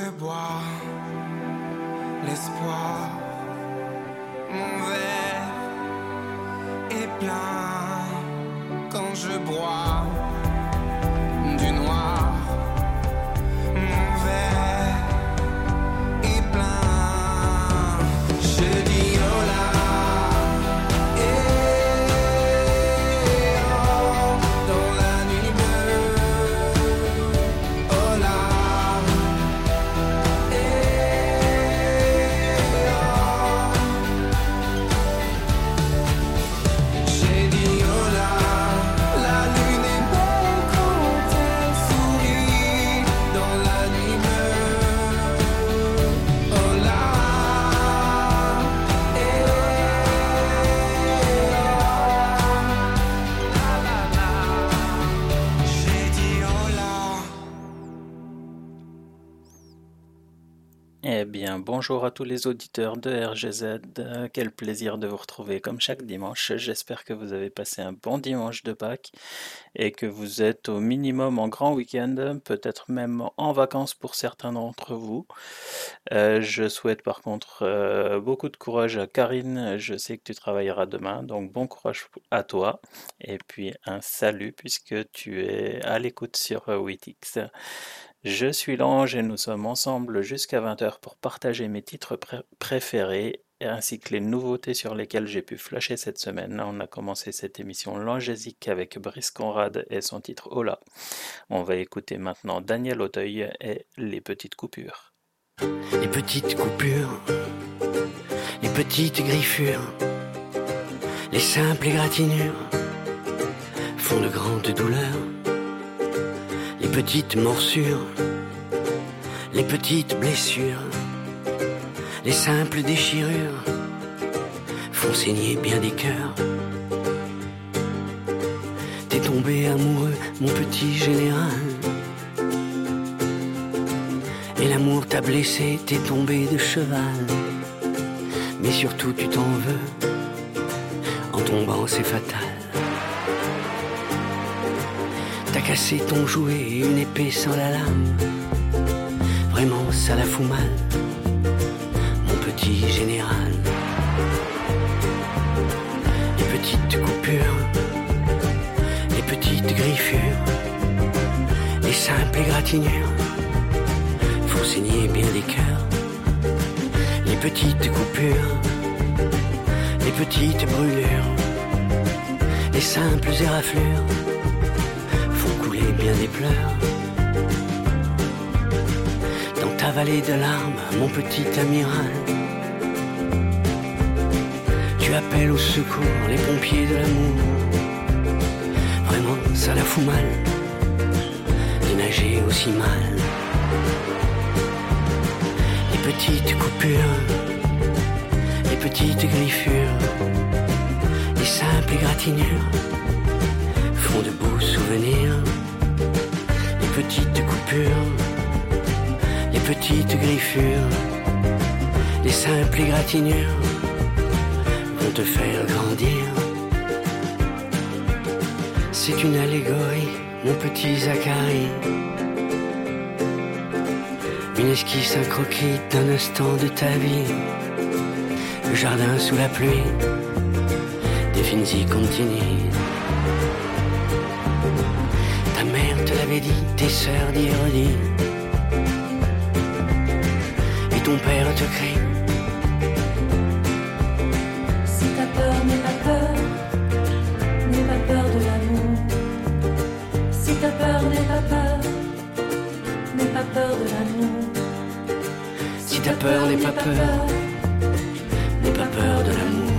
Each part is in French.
je bois l'espoir, mon verre est plein quand je bois du noir. Bien, bonjour à tous les auditeurs de RGZ. Quel plaisir de vous retrouver comme chaque dimanche. J'espère que vous avez passé un bon dimanche de Pâques et que vous êtes au minimum en grand week-end, peut-être même en vacances pour certains d'entre vous. Euh, je souhaite par contre euh, beaucoup de courage à Karine. Je sais que tu travailleras demain, donc bon courage à toi. Et puis un salut puisque tu es à l'écoute sur Witix. Je suis l'ange et nous sommes ensemble jusqu'à 20h pour partager mes titres préférés ainsi que les nouveautés sur lesquelles j'ai pu flasher cette semaine. On a commencé cette émission langésique avec Brice Conrad et son titre Hola. On va écouter maintenant Daniel Auteuil et Les Petites Coupures. Les petites coupures, les petites griffures, les simples égratignures font de grandes douleurs les petites morsures, les petites blessures, les simples déchirures font saigner bien des cœurs. T'es tombé amoureux, mon petit général. Et l'amour t'a blessé, t'es tombé de cheval. Mais surtout tu t'en veux, en tombant c'est fatal. T'as cassé ton jouet et une épée sans la lame. Vraiment, ça la fout mal, mon petit général. Les petites coupures, les petites griffures, les simples égratignures font saigner bien des cœurs. Les petites coupures, les petites brûlures, les simples éraflures bien des pleurs. Dans ta vallée de larmes, mon petit amiral, tu appelles au secours les pompiers de l'amour. Vraiment, ça la fout mal de nager aussi mal. Les petites coupures, les petites griffures, les simples égratignures font de beaux souvenirs petites coupures, les petites griffures, les simples égratignures vont te faire grandir. C'est une allégorie, mon petit Zachary. Une esquisse, un croquis d'un instant de ta vie. Le jardin sous la pluie, définis continue. dit, tes sœurs d'Hérodie. Et ton père te crie. Si ta peur n'est pas peur, n'aie pas peur de l'amour. Si ta peur n'est pas peur, n'aie pas peur de l'amour. Si ta peur n'est pas peur, n'aie pas peur de l'amour.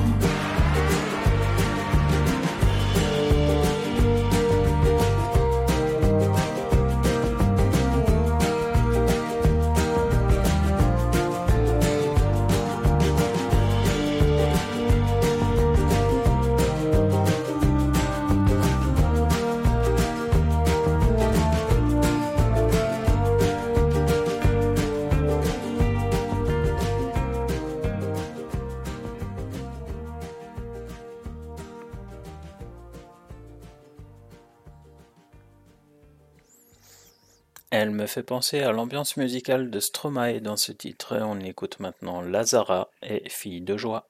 Me fait penser à l'ambiance musicale de Stromae dans ce titre. On écoute maintenant Lazara et Fille de joie.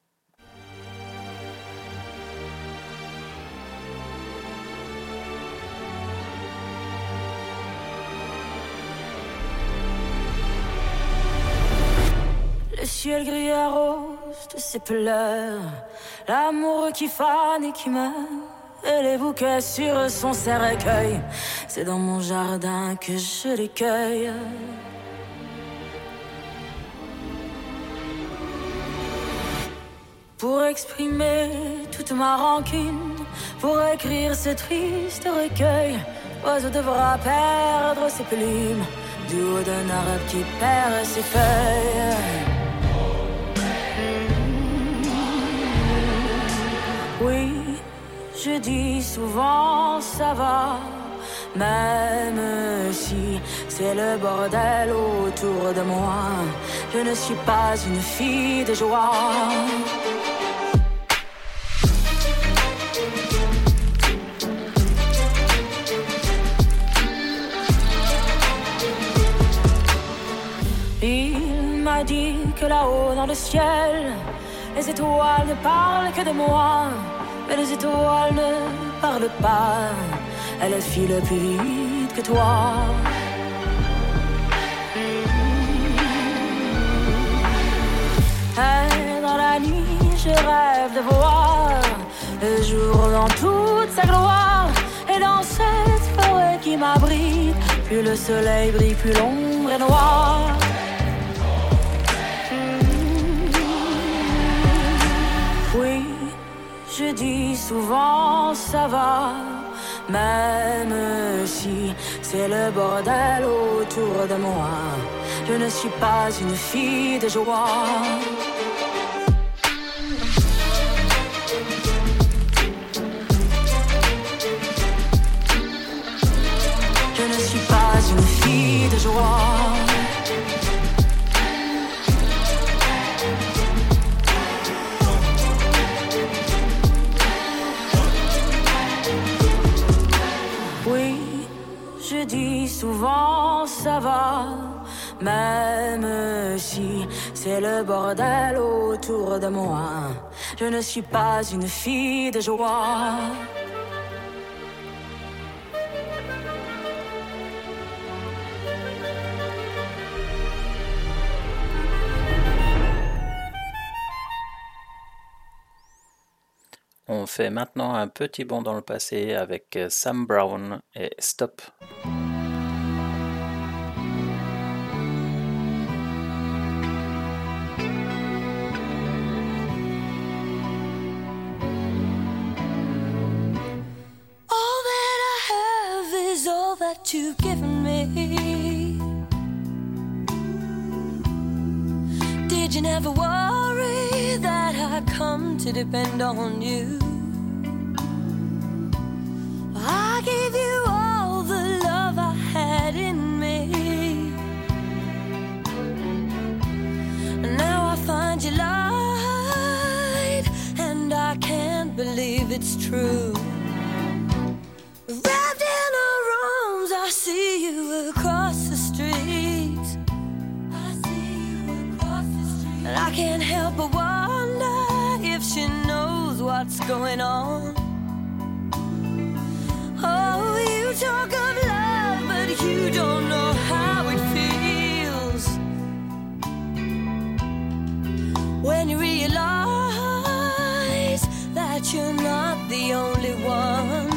Le ciel gris rose de ses pleurs, l'amour qui fane et qui meurt et les bouquets sur son cercueil. C'est dans mon jardin que je les cueille. Pour exprimer toute ma rancune, pour écrire ce triste recueil, l'oiseau devra perdre ses plumes du haut d'un arbre qui perd ses feuilles. Oui, je dis souvent ça va, Même si c'est le bordel autour de moi, je ne suis pas une fille de joie. Il m'a dit que là-haut dans le ciel, les étoiles ne parlent que de moi, mais les étoiles ne parlent pas, elles filent plus vite que toi. Et dans la nuit, je rêve de voir le jour dans toute sa gloire, et dans cette forêt qui m'abrite, plus le soleil brille, plus l'ombre est noire. Je dis souvent ça va, même si c'est le bordel autour de moi. Je ne suis pas une fille de joie. Je ne suis pas une fille de joie. Je dis souvent ça va, même si c'est le bordel autour de moi. Je ne suis pas une fille de joie. On fait maintenant un petit bond dans le passé avec euh, Sam Brown et Stop. Did you never worry that I come to depend on you? I gave you all the love I had in me. And now I find you lied, and I can't believe it's true. Wrapped in her arms, I see you Can't help but wonder if she knows what's going on. Oh, you talk of love, but you don't know how it feels. When you realize that you're not the only one.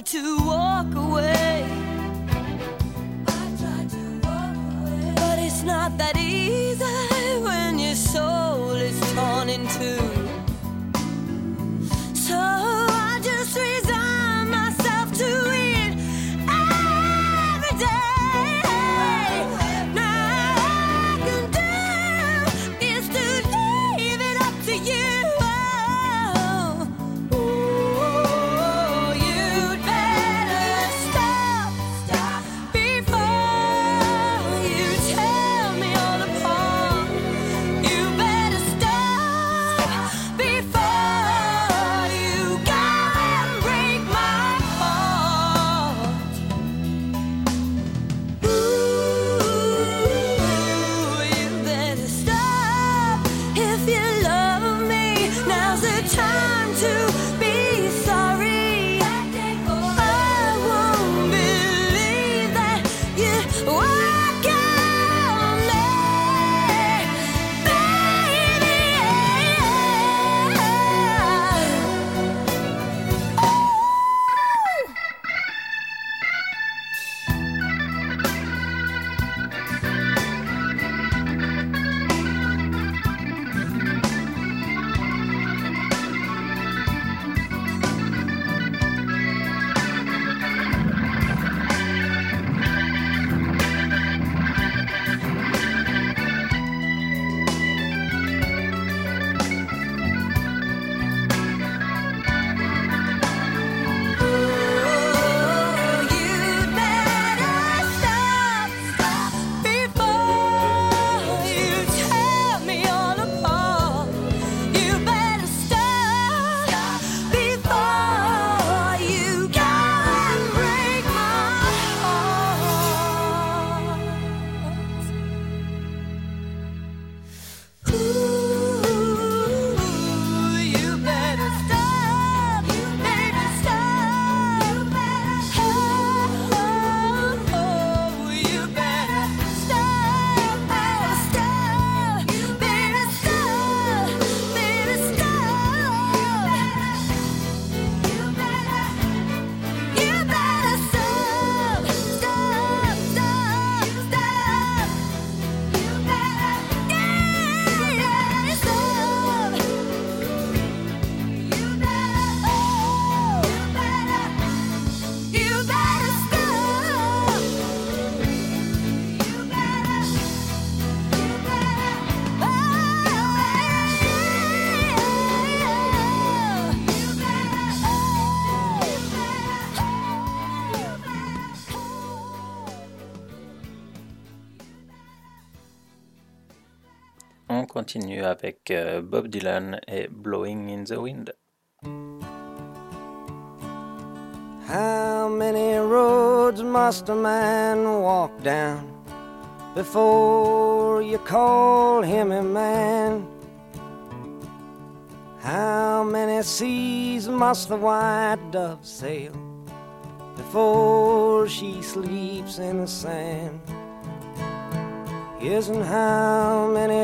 to walk continue avec euh, Bob Dylan et Blowing in the Wind. How many roads must a man walk down before you call him a man? How many seas must the white dove sail before she sleeps in the sand? And how many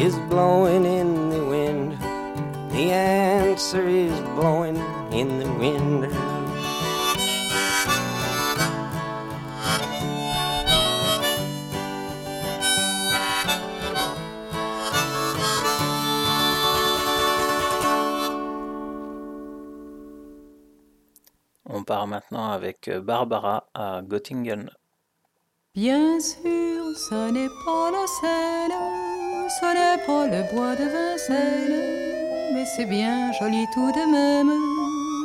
is blowing in the wind. The answer is blowing in the wind. On part maintenant avec euh, Barbara à Göttingen. Bien sûr, ce n'est pas la Seine, n'est pas le bois de Vincennes, mais c'est bien joli tout de même.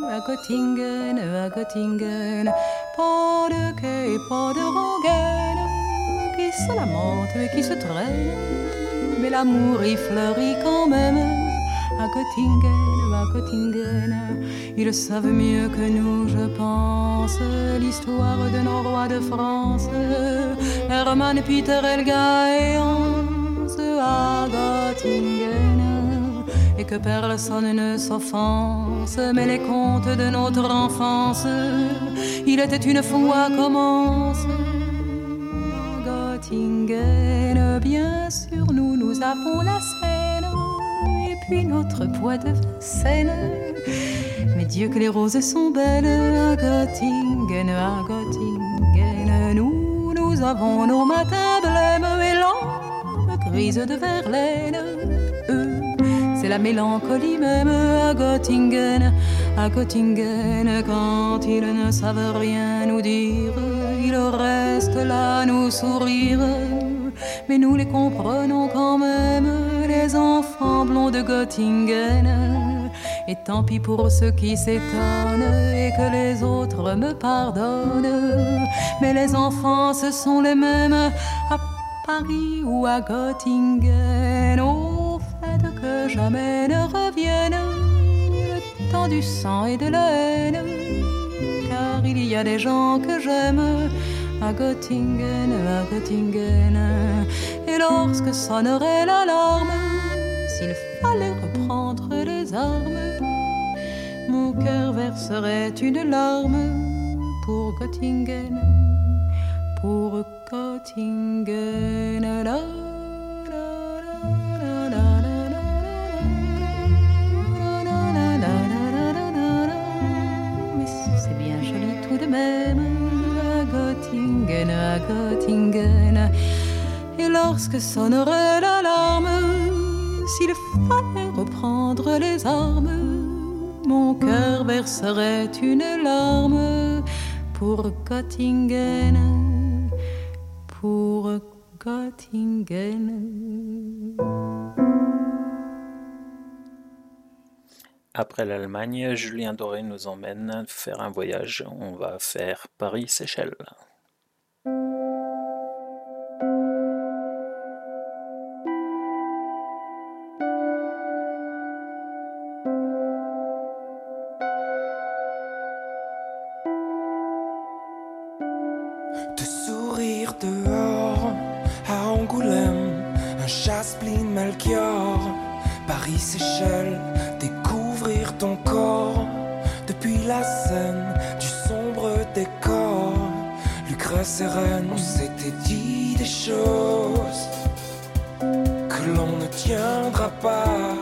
À Göttingen, à Göttingen, pas de quai, pas de rengaine, qui se lamente et qui se traîne, mais l'amour y fleurit quand même. À Göttingen, à Göttingen, ils savent mieux que nous, je pense, l'histoire de nos rois de France, Hermann, Peter, Elga et à Göttingen, et que personne ne s'offense, mais les contes de notre enfance, il était une fois commence. Göttingen, bien sûr, nous, nous avons la Seine, et puis notre bois de Vincennes. Mais Dieu que les roses sont belles à Göttingen, à Göttingen. Nous, nous avons nos matins blêmes et l'âme de Verlaine. Eux, c'est la mélancolie même à Göttingen, à Göttingen. Quand ils ne savent rien nous dire, ils restent là nous sourire. Mais nous les comprenons quand même, les enfants blonds de Göttingen. Et tant pis pour ceux qui s'étonnent et que les autres me pardonnent. Mais les enfants, ce sont les mêmes Paris ou à Göttingen. Au fait que jamais ne revienne le temps du sang et de la haine. Car il y a des gens que j'aime à Göttingen, à Göttingen. Et lorsque sonnerait l'alarme, s'il fallait reprendre les armes, mon cœur verserait une larme pour Göttingen, pour Göttingen. C'est bien joli tout de même à Göttingen, à Et lorsque sonnerait l'alarme, s'il fallait reprendre les armes, mon cœur verserait une larme pour Göttingen pour Göttingen. Après l'Allemagne, Julien Doré nous emmène faire un voyage. On va faire Paris-Seychelles. Un chasse-pline Melchior, Paris-Seychelles, découvrir ton corps depuis la scène du sombre décor. Lucrèce et Reine, on s'était dit des choses que l'on ne tiendra pas.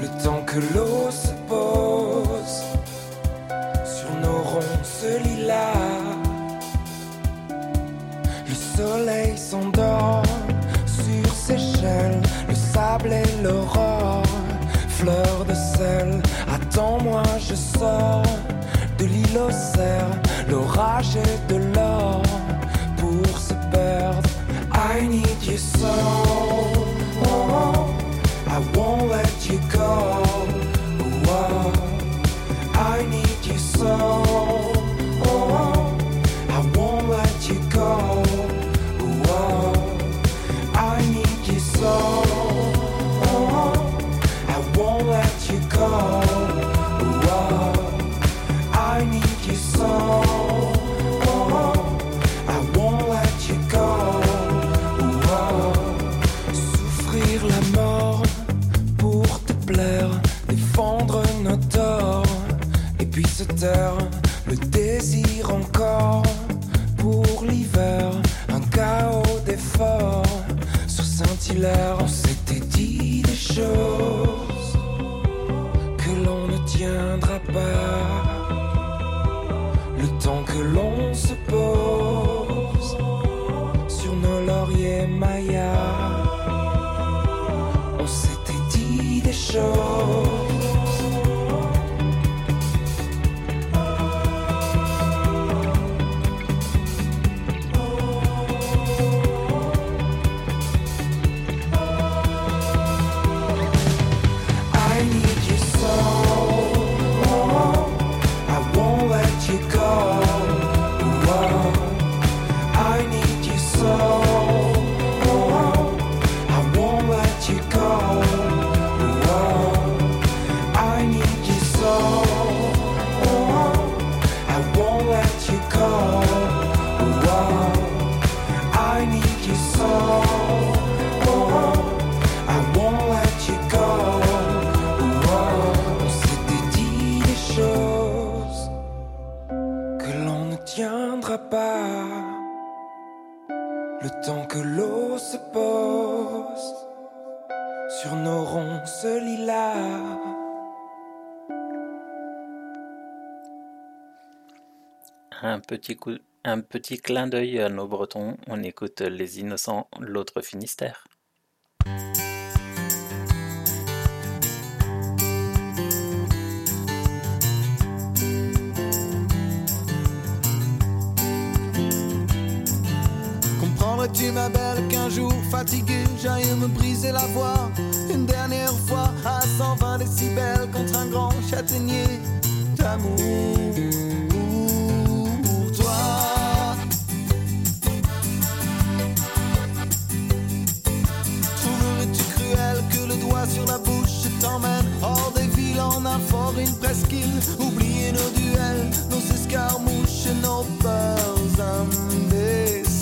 Le temps que l'eau sable et l'aurore, fleur de sel. Attends-moi, je sors de l'île aux cerfs, l'orage et de l'or pour se perdre. I need you so, oh, I won't let you go. Oh, I need you so. Petit, coup, un petit clin d'œil à nos Bretons. On écoute Les Innocents, l'autre Finistère. Comprendrais-tu, ma belle, qu'un jour fatigué, j'aille me briser la voix? Une dernière fois à 120 décibels contre un grand châtaignier d'amour sur la bouche t'emmène hors des villes en un fort, une presqu'île. Oublier nos duels, nos escarmouches, nos peurs imbéciles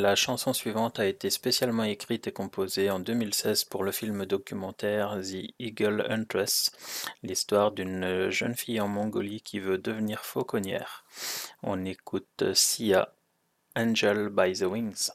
La chanson suivante a été spécialement écrite et composée en 2016 pour le film documentaire The Eagle Huntress, l'histoire d'une jeune fille en Mongolie qui veut devenir fauconnière. On écoute Sia, Angel by the Wings.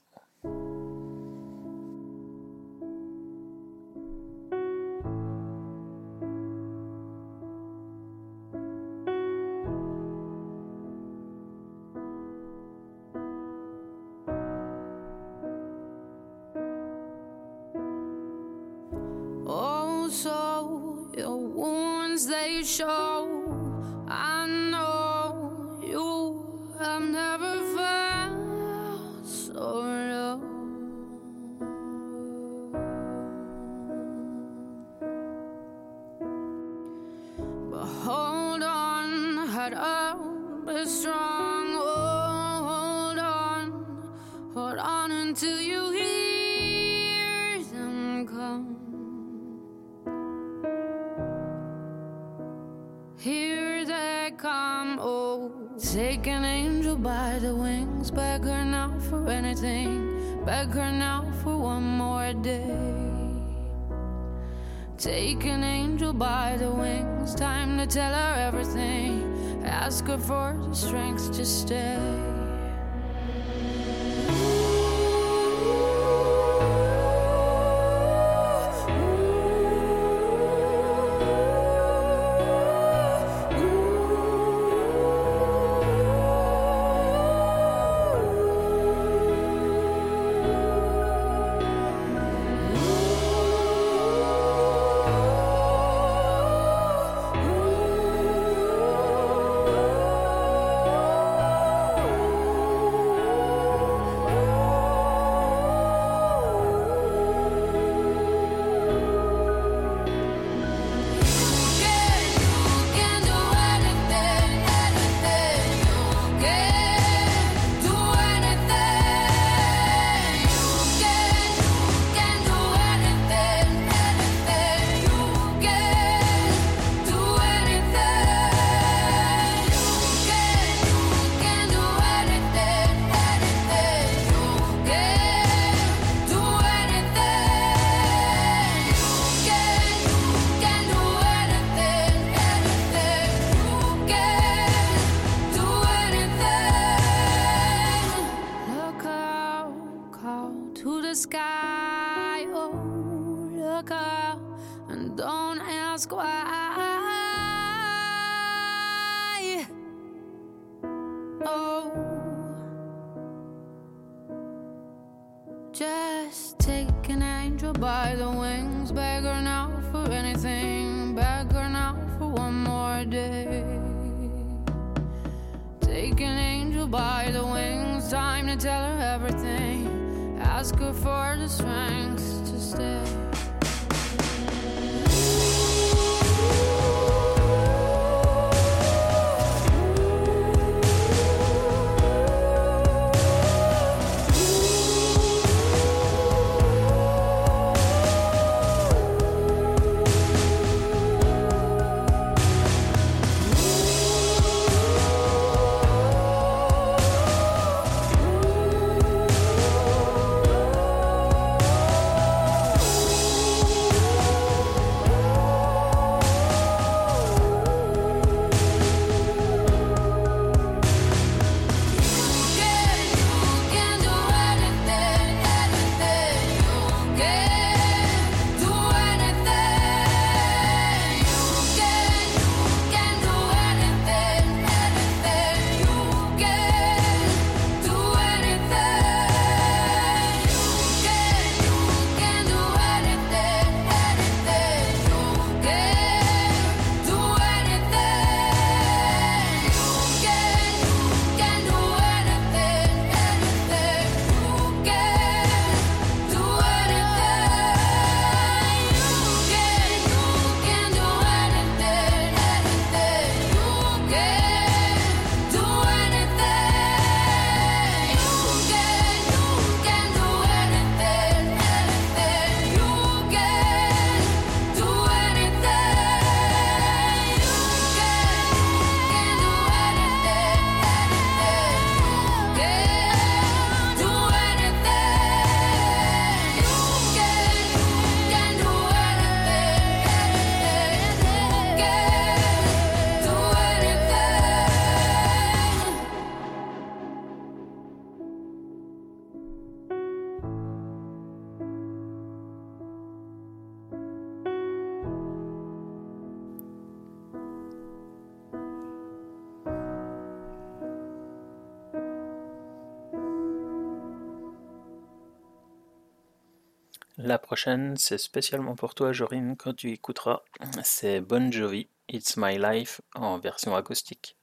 c'est spécialement pour toi, Jorine, quand tu écouteras. C'est Bon Jovi, It's My Life en version acoustique.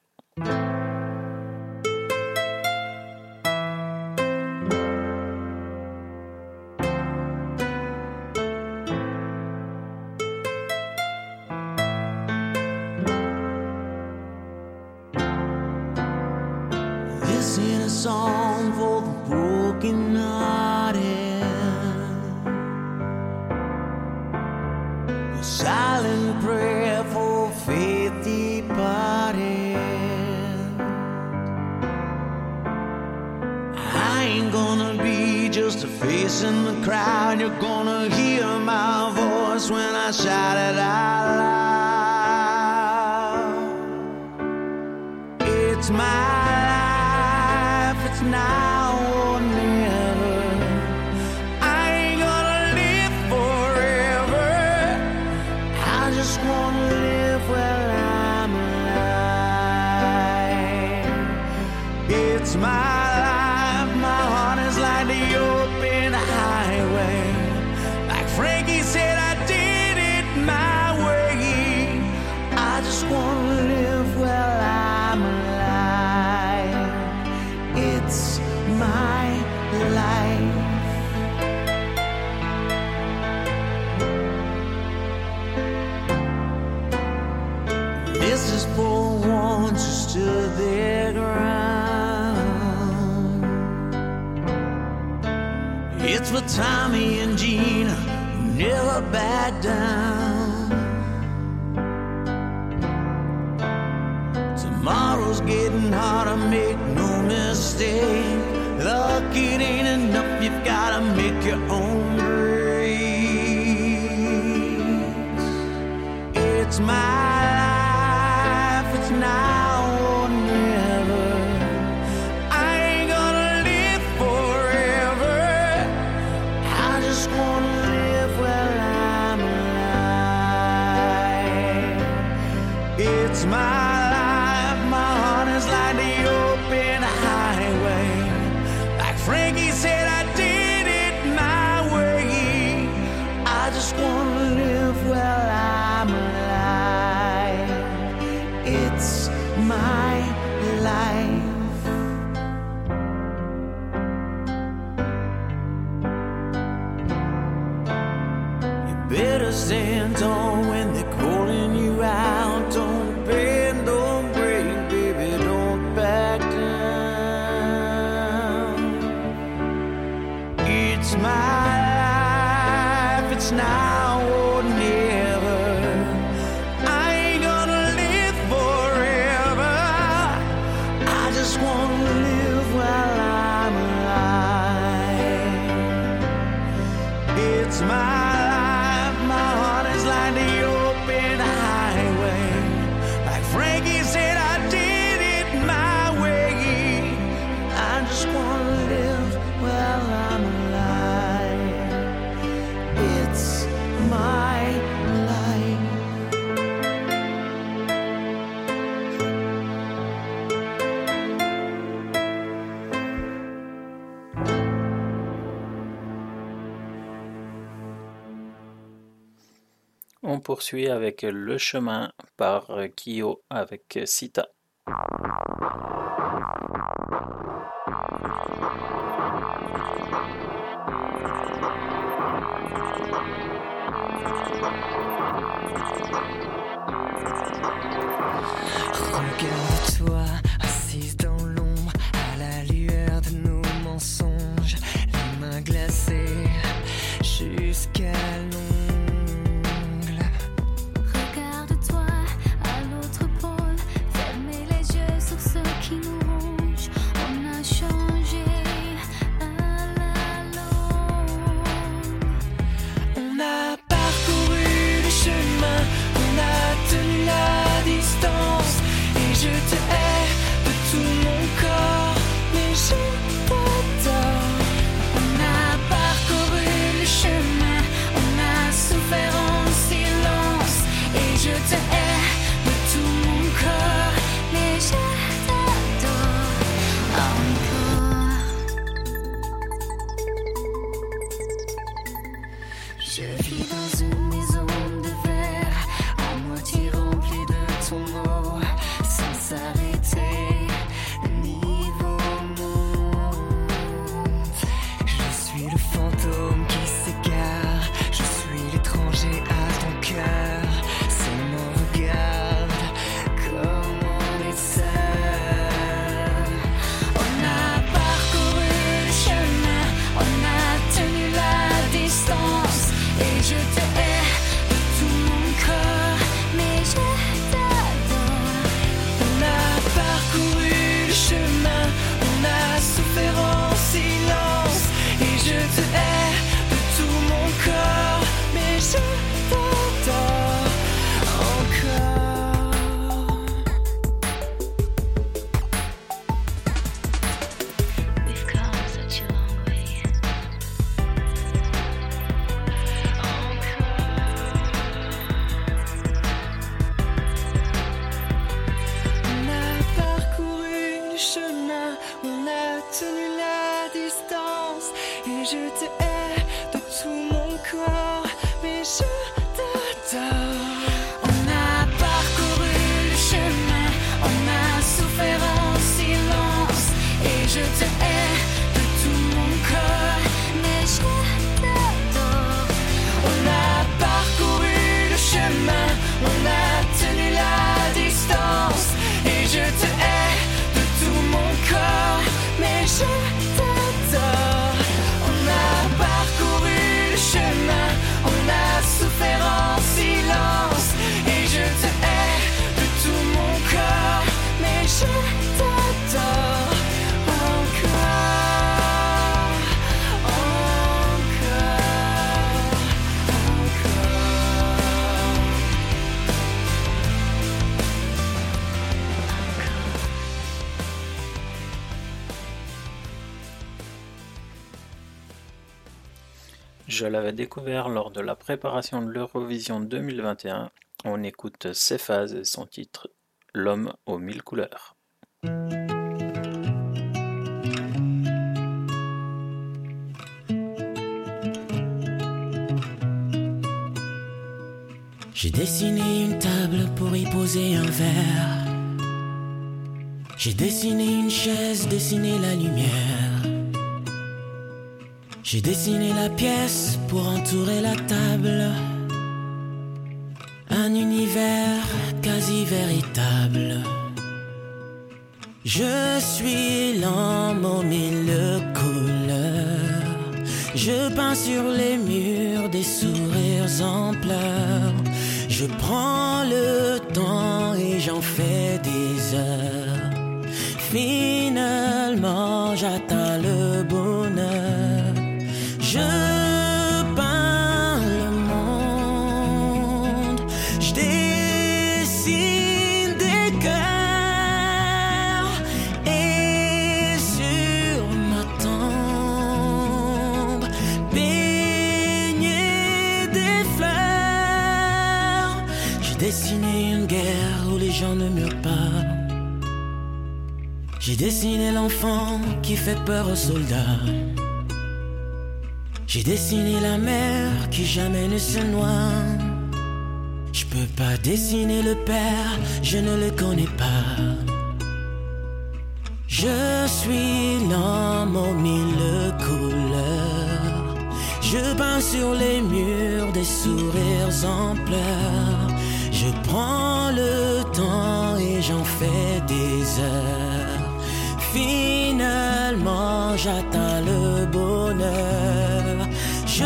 cry. never back down. Tomorrow's getting harder, make no mistake. poursuit avec Le Chemin par Kyo avec Sita. you to je découvert lors de la préparation de l'Eurovision 2021. On écoute ses phases et son titre L'homme aux mille couleurs. J'ai dessiné une table pour y poser un verre. J'ai dessiné une chaise, dessiné la lumière. J'ai dessiné la pièce pour entourer la table. Un univers quasi véritable. Je suis l'homme aux mille couleurs. Je peins sur les murs des sourires en pleurs. Je prends le temps et j'en fais des heures. Finalement, j'atteins le J'ai dessiné l'enfant qui fait peur aux soldats. J'ai dessiné la mer qui jamais ne se noie. Je peux pas dessiner le père, je ne le connais pas. Je suis l'homme aux mille couleurs. Je peins sur les murs des sourires en pleurs. Je prends le temps et j'en fais des heures. Finalement, j'atteins le bonheur. Je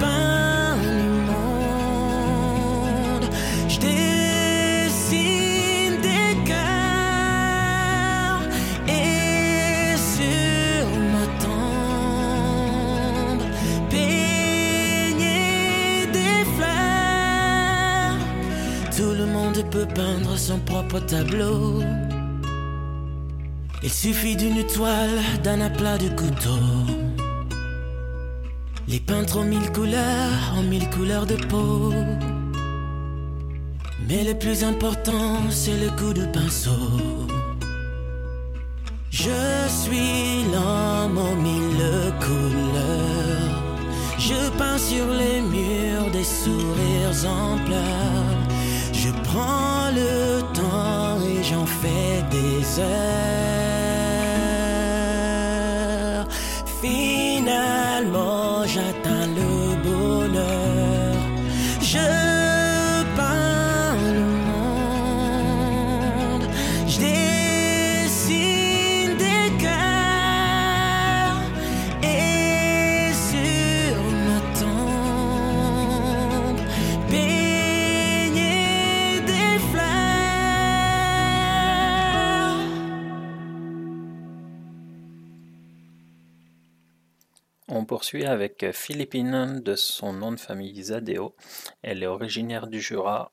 peins le monde. Je dessine des cœurs. Et sur ma tombe, baigné des fleurs. Tout le monde peut peindre son propre tableau. Il suffit d'une toile, d'un aplat de couteau. Les peintres ont mille couleurs, ont mille couleurs de peau. Mais le plus important, c'est le coup de pinceau. Je suis l'homme aux mille couleurs. Je peins sur les murs des sourires en pleurs. Je prends le temps j'en fais des heures. Finalement, j'atteins le bonheur. Je On poursuit avec Philippine de son nom de famille Zadeo. Elle est originaire du Jura.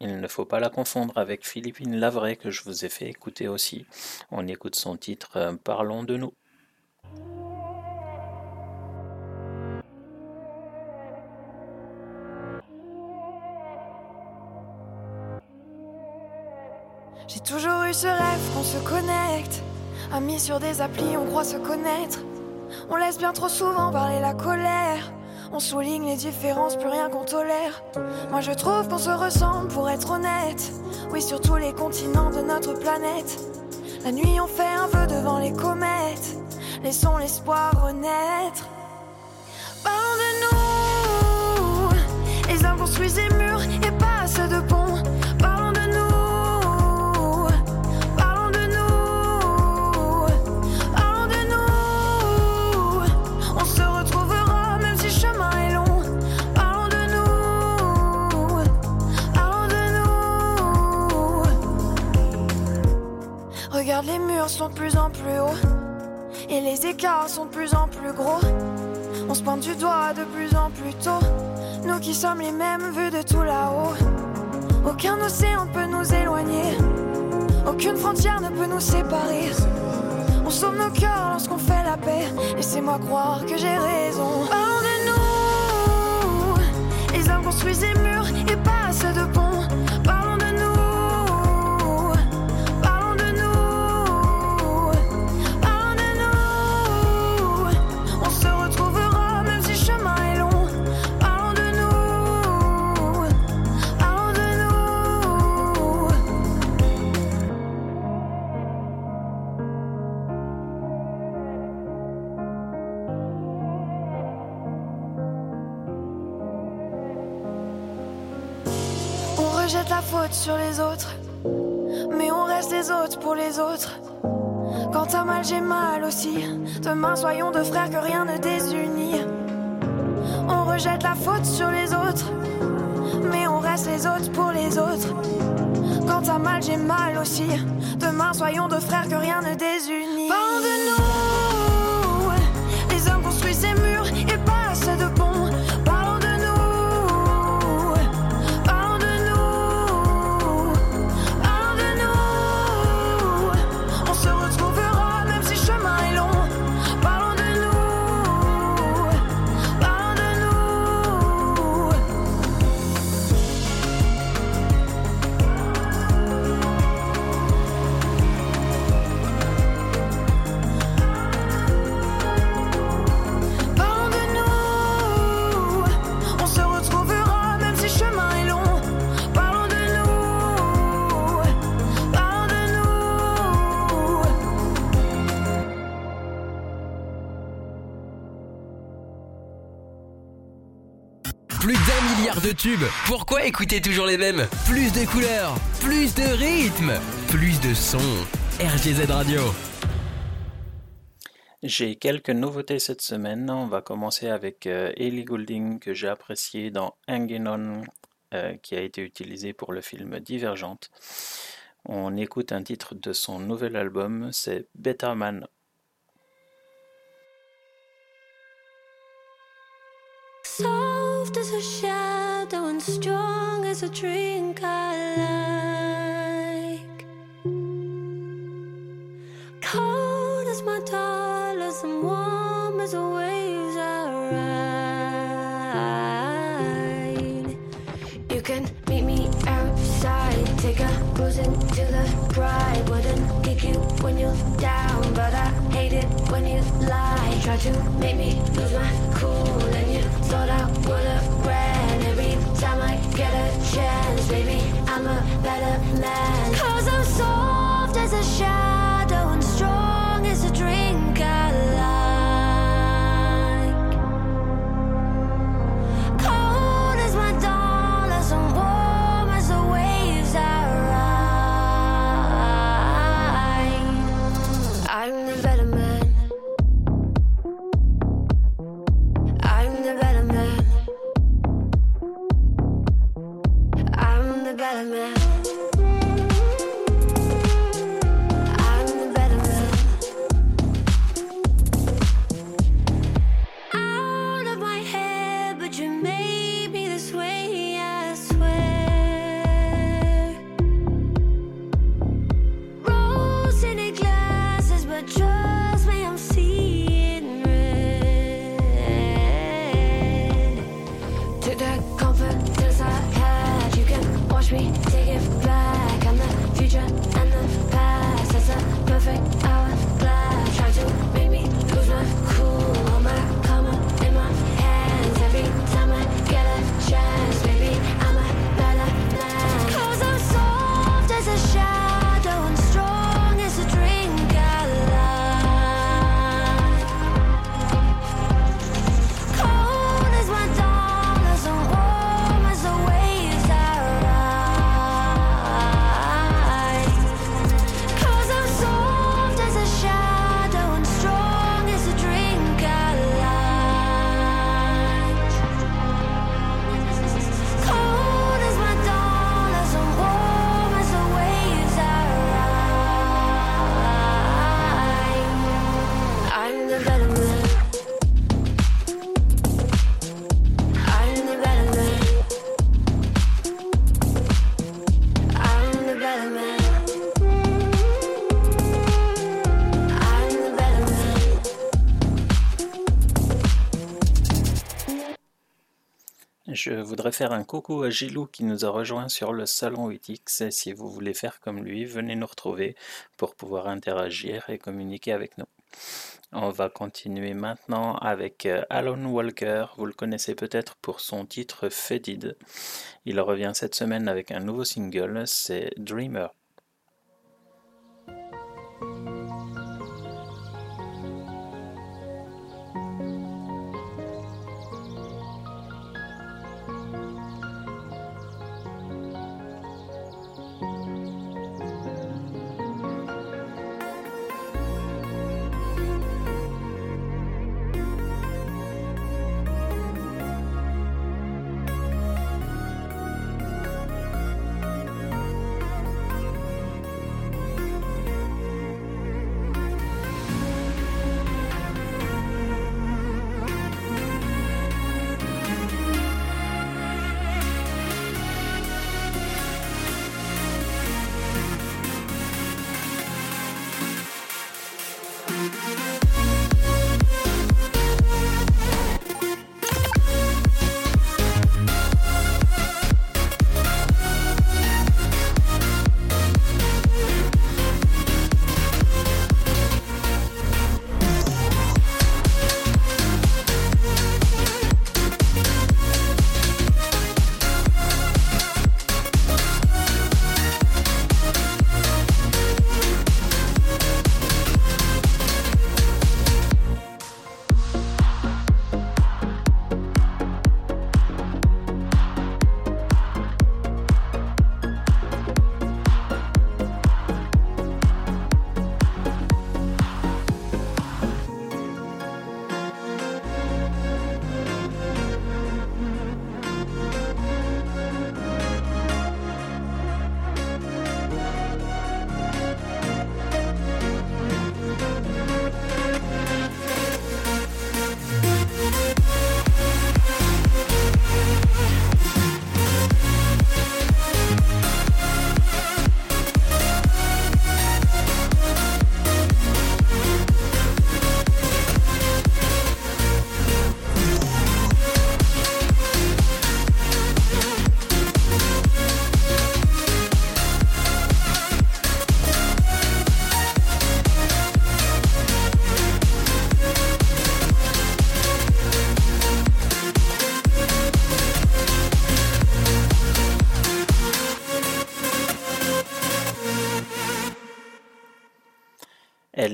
Il ne faut pas la confondre avec Philippine Lavray que je vous ai fait écouter aussi. On écoute son titre euh, Parlons de nous. J'ai toujours eu ce rêve qu'on se connecte. Amis sur des applis, on croit se connaître. On laisse bien trop souvent parler la colère. On souligne les différences, plus rien qu'on tolère. Moi je trouve qu'on se ressemble pour être honnête. Oui, sur tous les continents de notre planète. La nuit, on fait un vœu devant les comètes. Laissons l'espoir renaître. Parlons de nous. Les hommes construisent des murs et pas assez de Les murs sont de plus en plus hauts. Et les écarts sont de plus en plus gros. On se pointe du doigt de plus en plus tôt. Nous qui sommes les mêmes vus de tout là-haut. Aucun océan ne peut nous éloigner. Aucune frontière ne peut nous séparer. On sauve nos cœurs lorsqu'on fait la paix. Laissez-moi croire que j'ai raison. Parlons de nous. Les hommes construisent des murs et rejette la faute sur les autres, mais on reste les autres pour les autres. Quand t'as mal, j'ai mal aussi. Demain, soyons deux frères que rien ne désunit. On rejette la faute sur les autres, mais on reste les autres pour les autres. Quand t'as mal, j'ai mal aussi. Demain, soyons deux frères que rien ne désunit. De tubes. Pourquoi écouter toujours les mêmes? Plus de couleurs, plus de rythme, plus de sons. RGZ Radio. J'ai quelques nouveautés cette semaine. On va commencer avec euh, Ellie Goulding que j'ai apprécié dans Hanging On euh, qui a été utilisé pour le film Divergente. On écoute un titre de son nouvel album, c'est Better Man. Soft as a shadow and strong as a drink I like. Cold as my dollars and warm as the waves I ride. You can meet me outside, take a cruise into the pride. Wouldn't kick you when you're down, but I hate it when you lie. Try to make me lose my cool, and you thought I would've ran every time I get a chance. Baby, I'm a better man. Cause I'm soft as a shadow my voudrais faire un coucou à Gilou qui nous a rejoint sur le salon 8X. Et si vous voulez faire comme lui, venez nous retrouver pour pouvoir interagir et communiquer avec nous. On va continuer maintenant avec euh, Alan Walker. Vous le connaissez peut-être pour son titre Faded. Il revient cette semaine avec un nouveau single, c'est Dreamer.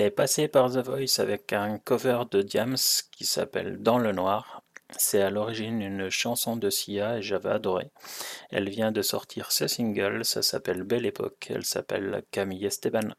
Elle est passée par The Voice avec un cover de Diams qui s'appelle Dans le Noir. C'est à l'origine une chanson de Sia et j'avais adoré. Elle vient de sortir ce single, ça s'appelle Belle Époque. Elle s'appelle Camille Esteban.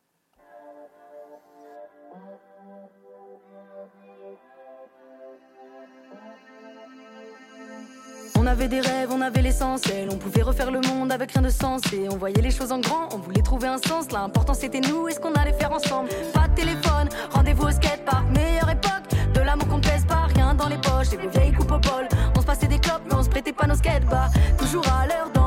Avait des rêves, on avait l'essentiel. On pouvait refaire le monde avec rien de sens. Et on voyait les choses en grand, on voulait trouver un sens. L'important c'était nous et ce qu'on allait faire ensemble. Pas de téléphone, rendez-vous au skatepark. Meilleure époque, de l'amour qu'on pèse pas, rien dans les poches. Et vos vieilles coupes au bol. On se passait des clopes, mais on se prêtait pas nos skatebars. Toujours à l'heure dans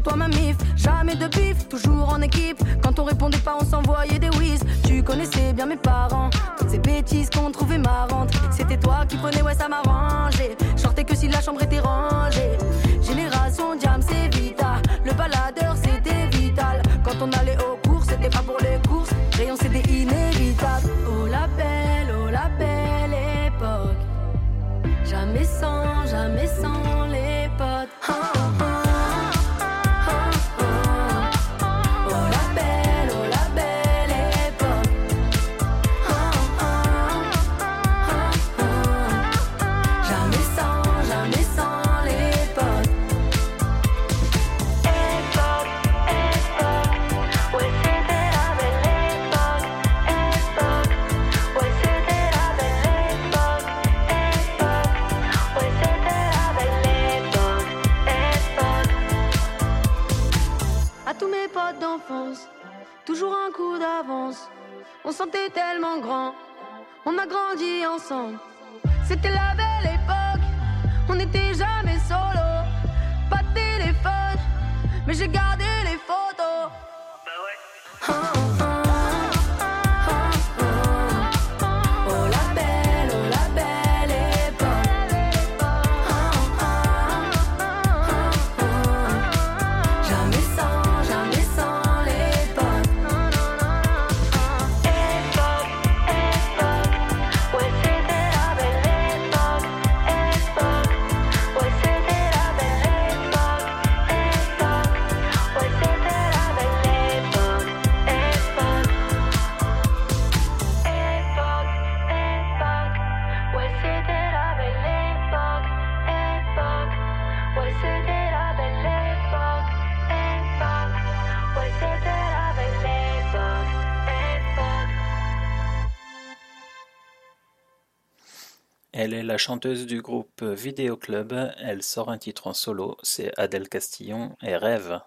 côtoient ma mif. Jamais de bif, toujours en équipe. Quand on répondait pas, on s'envoyait des whiz. Tu connaissais bien mes parents. Toutes ces bêtises qu'on trouvait marrantes. C'était toi qui prenais, ouais, ça m'arrangeait. Sortais que si la chambre était rangée. Génération Diam, c'est Vita. Le baladeur, c'était vital. Quand on allait au cours, c'était pas pour les courses. Rayon, c'était inévitable. Oh la belle, oh la belle époque. Jamais sans, jamais sans d'avance. On sentait tellement grand, on a grandi ensemble. C'était la belle époque, on n'était jamais solo. Pas de téléphone, mais j'ai gardé les photos. Oh, oh, Elle est la chanteuse du groupe Vidéo Club. Elle sort un titre en solo, c'est Adèle Castillon et Rêve.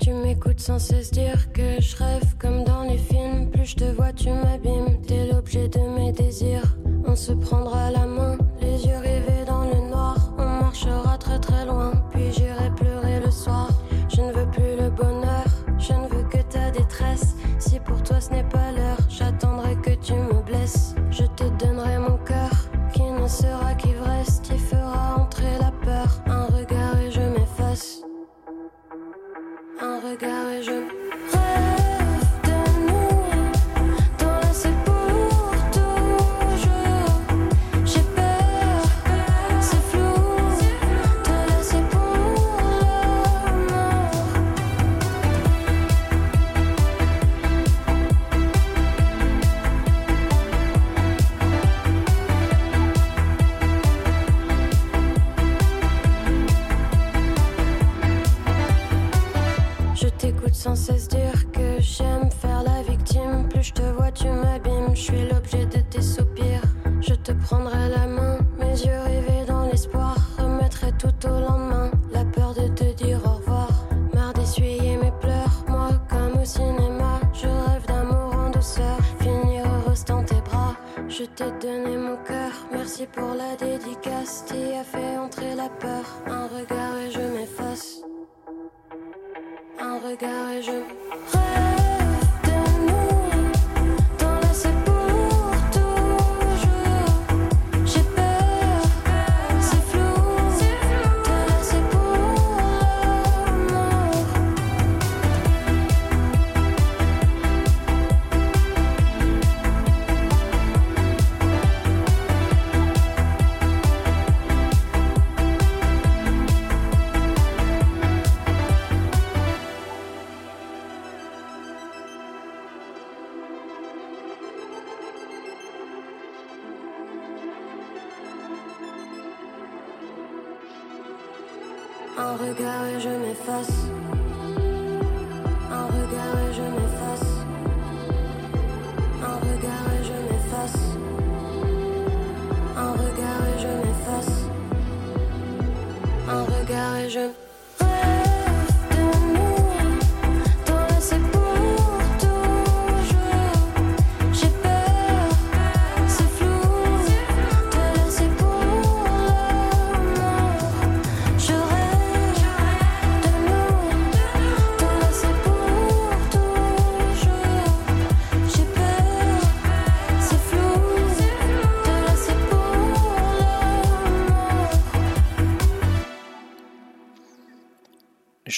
Tu m'écoutes sans cesse dire que je rêve comme dans les films. Plus je te vois, tu m'abîmes. T'es l'objet de mes désirs. On se prendra la main, les yeux rivés dans le noir. On marchera très très loin, puis j'irai pleurer le soir. Qui fera entrer la peur. Un regard et je m'efface. Un regard et je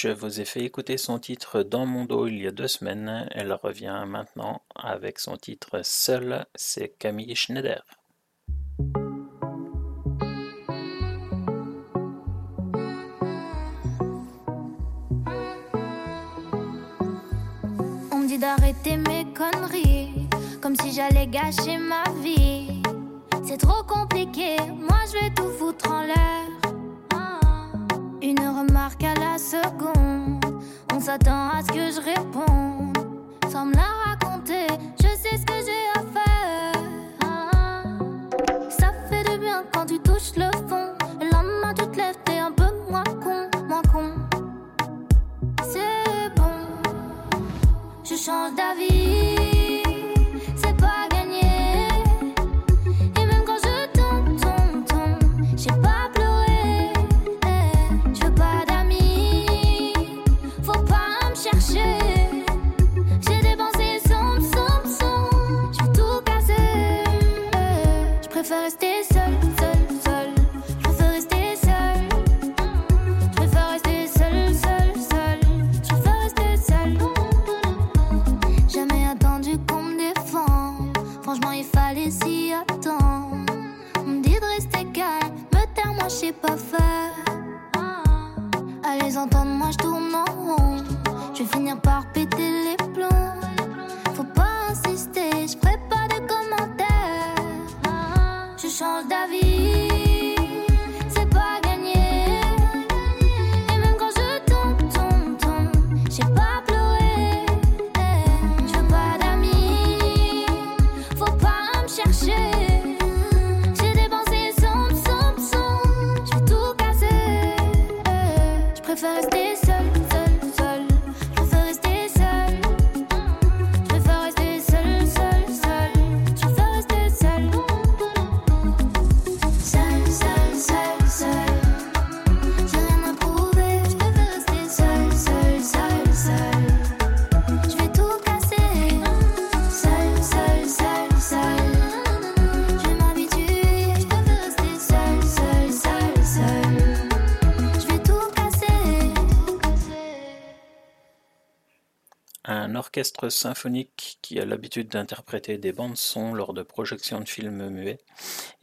Je vous ai fait écouter son titre Dans mon dos il y a deux semaines. Elle revient maintenant avec son titre Seule, c'est Camille Schneider. On me dit d'arrêter mes conneries, comme si j'allais gâcher ma vie. C'est trop compliqué, moi je vais tout foutre en l'air remarque à la seconde. On s'attend à ce que je réponde. Sans me la raconter, je sais ce que j'ai à faire. Ah. Ça fait du bien quand tu touches le fond. Le lendemain, tu te lèves, t'es un peu moins con, moins con. C'est bon, je change d'avis. symphonique qui a l'habitude d'interpréter des bandes-sons lors de projections de films muets,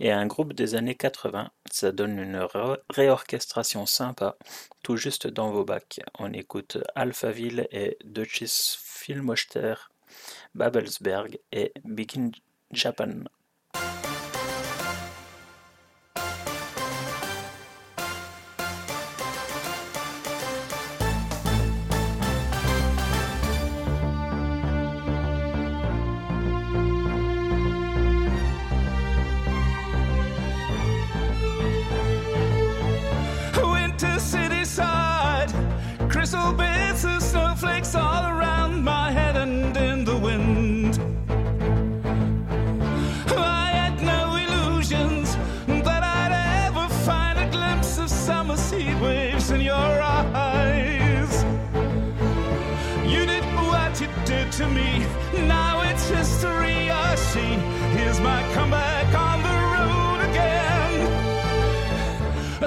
et un groupe des années 80. Ça donne une réorchestration sympa, tout juste dans vos bacs. On écoute Alphaville et Deutsches Filmoster, Babelsberg et Begin Japan.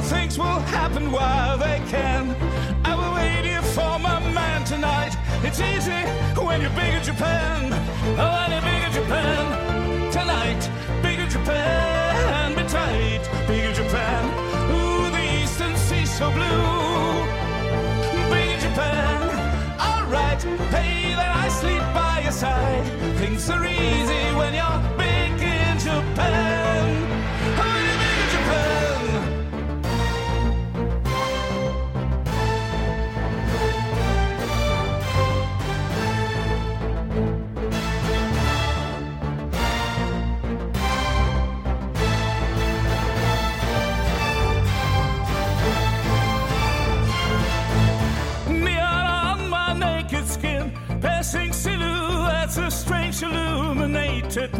Things will happen while they can. I will wait here for my man tonight. It's easy when you're big in Japan. Oh, when you're big in Japan. Tonight, big in Japan. Be tight, big in Japan. Ooh, the eastern sea's so blue. Big in Japan. Alright, hey, that I sleep by your side. Things are easy when you're big in Japan.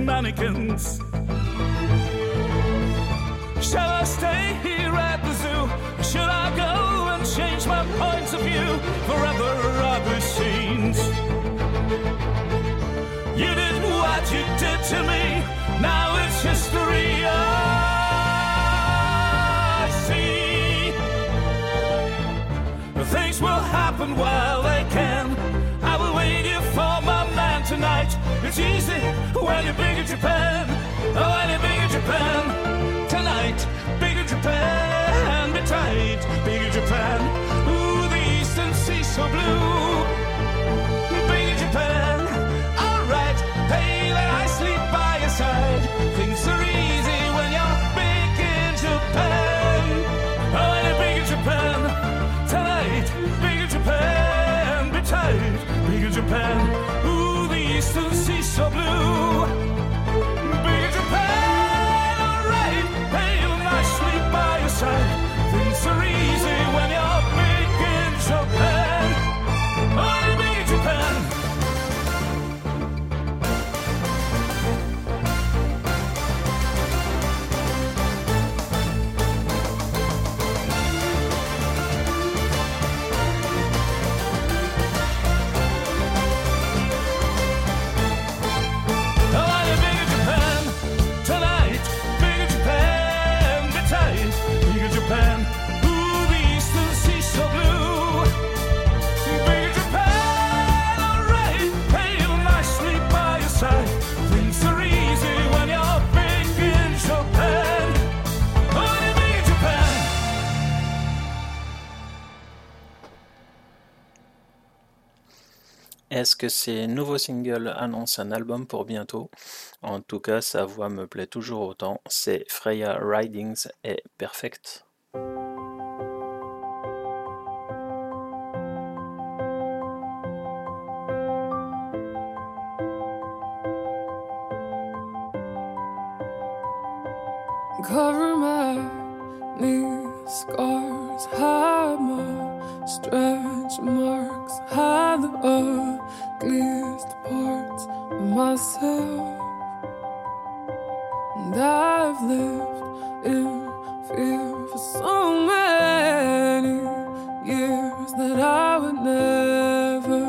Mannequins. Shall I stay here at the zoo? Should I go and change my points of view Forever other scenes? You did what you did to me, now it's history. I see. Things will happen while they can. It's easy when you bring it Japan, when you bring Est-ce que ces nouveaux singles annoncent un album pour bientôt? En tout cas, sa voix me plaît toujours autant. C'est Freya Ridings et Perfect. Cover my scars, hide my stretch marks, hide ugliest parts of myself. And I've lived in fear for so many years that I would never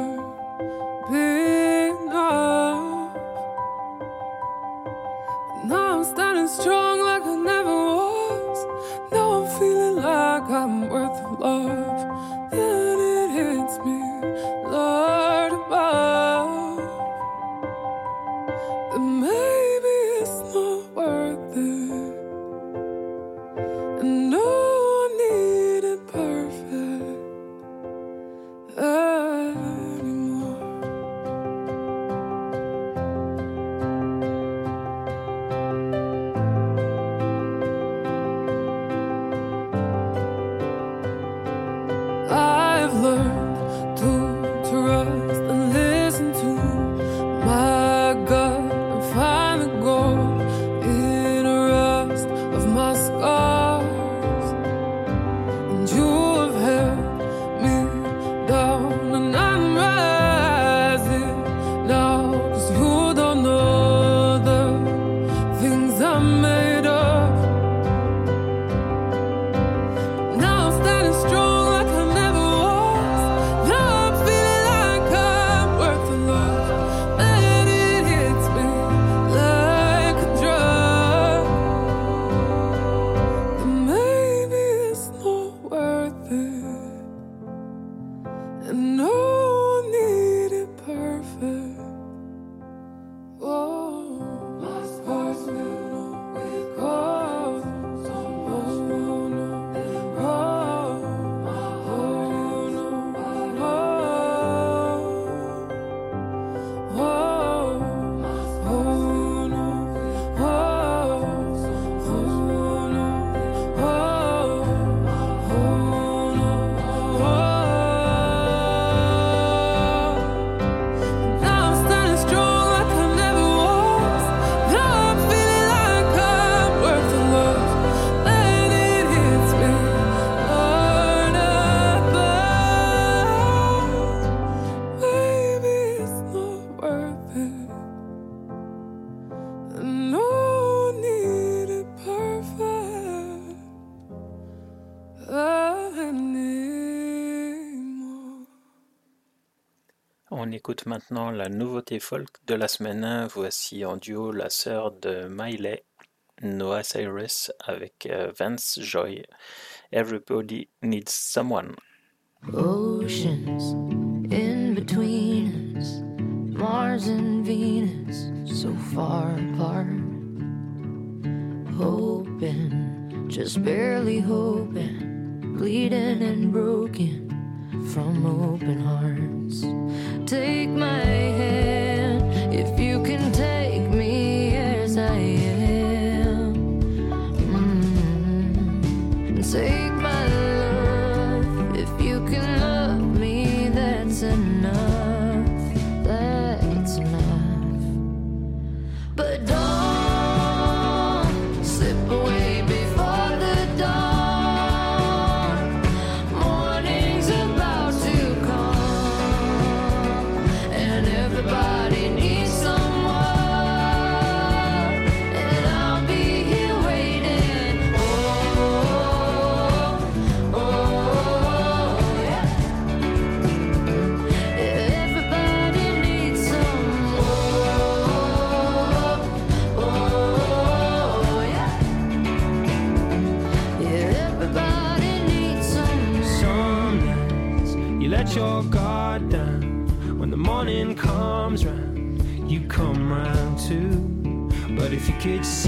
be enough. Now I'm standing strong like I never was. Now I'm feeling like I'm worth love. Écoute maintenant la nouveauté folk de la semaine. Voici en duo la sœur de Miley, Noah Cyrus, avec euh, Vance Joy. Everybody needs someone. Oceans in between us, Mars and Venus, so far apart. Hoping, just barely hoping, bleeding and broken from open hearts. Take my hand kids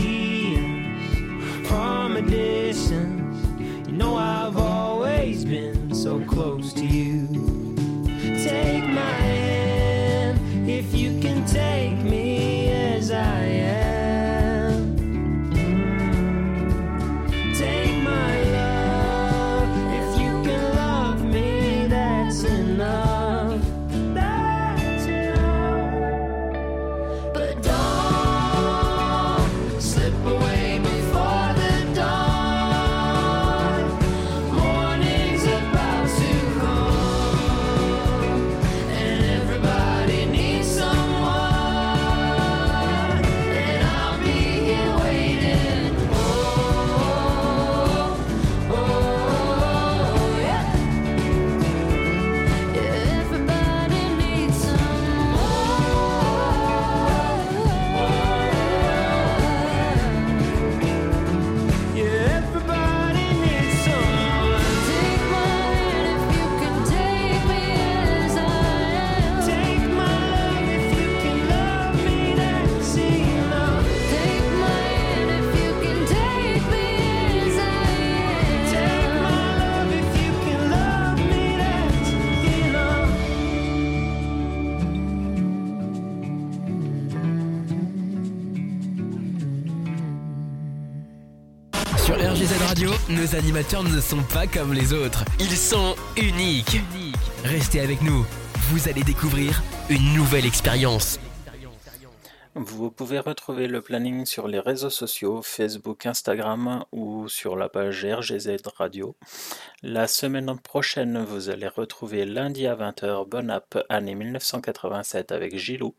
nos animateurs ne sont pas comme les autres. Ils sont uniques. Restez avec nous. Vous allez découvrir une nouvelle expérience. Vous pouvez retrouver le planning sur les réseaux sociaux, Facebook, Instagram ou sur la page RGZ Radio. La semaine prochaine, vous allez retrouver lundi à 20h Bon App année 1987 avec Gilou.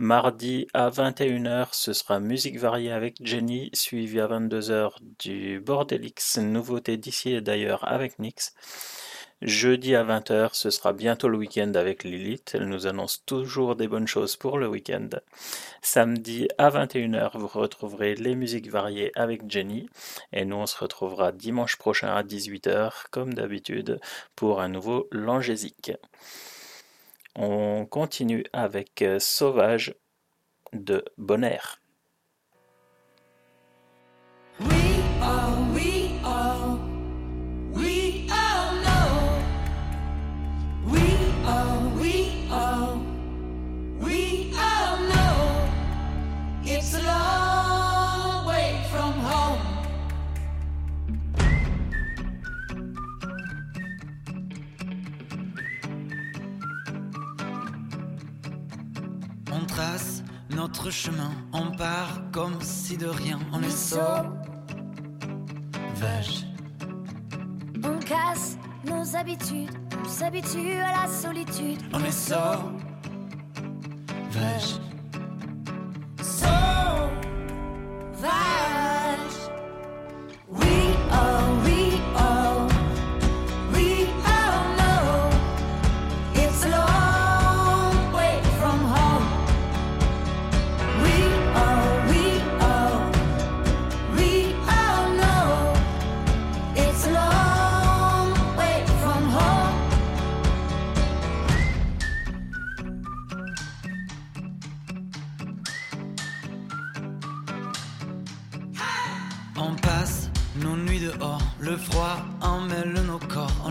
Mardi à 21h, ce sera musique variée avec Jenny, suivi à 22h du Bordelix, nouveauté d'ici et d'ailleurs avec Nix. Jeudi à 20h, ce sera bientôt le week-end avec Lilith. Elle nous annonce toujours des bonnes choses pour le week-end. Samedi à 21h, vous retrouverez les musiques variées avec Jenny. Et nous, on se retrouvera dimanche prochain à 18h, comme d'habitude, pour un nouveau Langésique. On continue avec euh, Sauvage de a trace notre chemin, on part comme si de rien, on est sauvage. On casse nos habitudes, on s'habitue à la solitude. On est sauvage. Sauvage.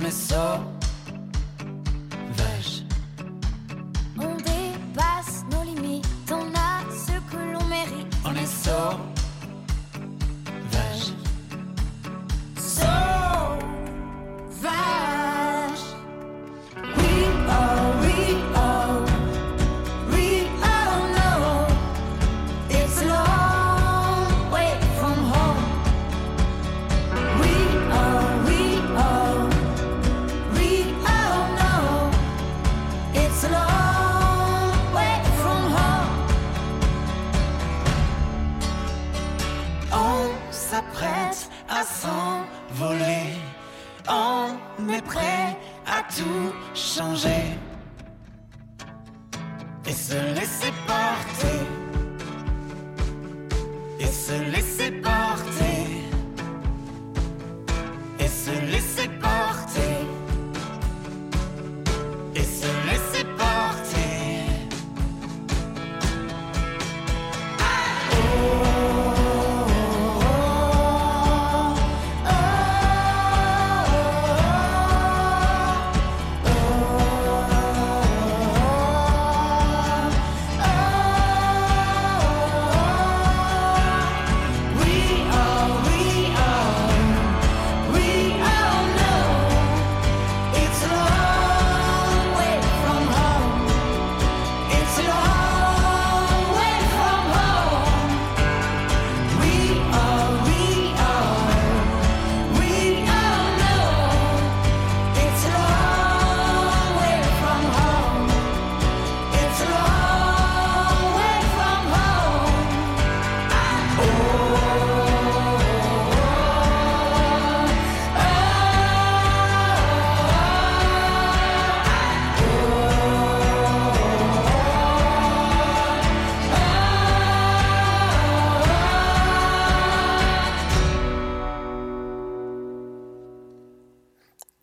Corps, on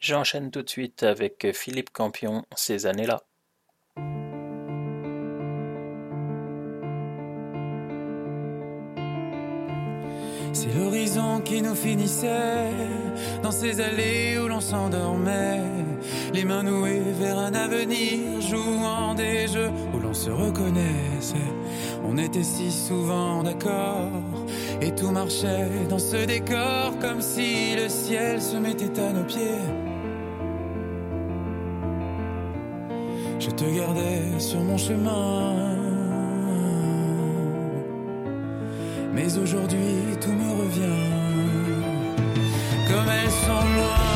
J'enchaîne tout de suite avec Philippe Campion, ces années-là. C'est l'horizon qui nous finissait dans ces allées où l'on s'endormait, les mains nouées vers un avenir, jouant des jeux où l'on se reconnaissait. On était si souvent d'accord et tout marchait dans ce décor comme si le ciel se mettait à nos pieds. Je te gardais sur mon chemin. Mais aujourd'hui tout me revient. Comme elles sont loin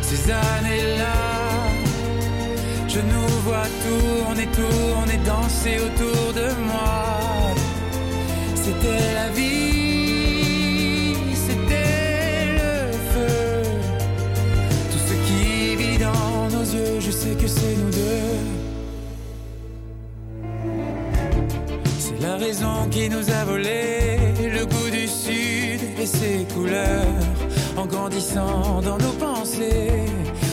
Ces années-là Je nous vois tourner, tourner, danser autour de moi. C'était la vie c'est nous deux C'est la raison qui nous a volé le goût du sud et ses couleurs. En grandissant dans nos pensées,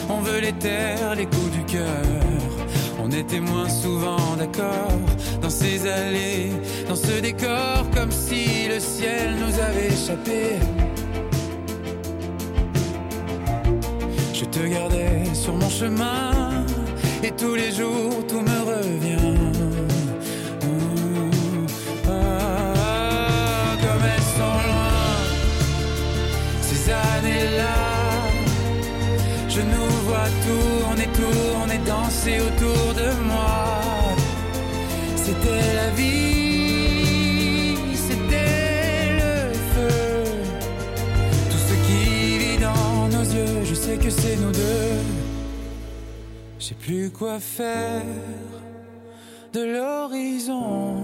on veut les terres, les coups du cœur. On était moins souvent d'accord dans ces allées, dans ce décor, comme si le ciel nous avait échappé. Je te gardais sur mon chemin et tous les jours tout me revient. Ah, comme elles sont loin, ces années-là. Je nous vois tourner, tourner, danser autour de moi. C'était la vie, c'était le feu. Tout ce qui vit dans nos yeux, je sais que c'est nous deux. Plus quoi faire de l'horizon.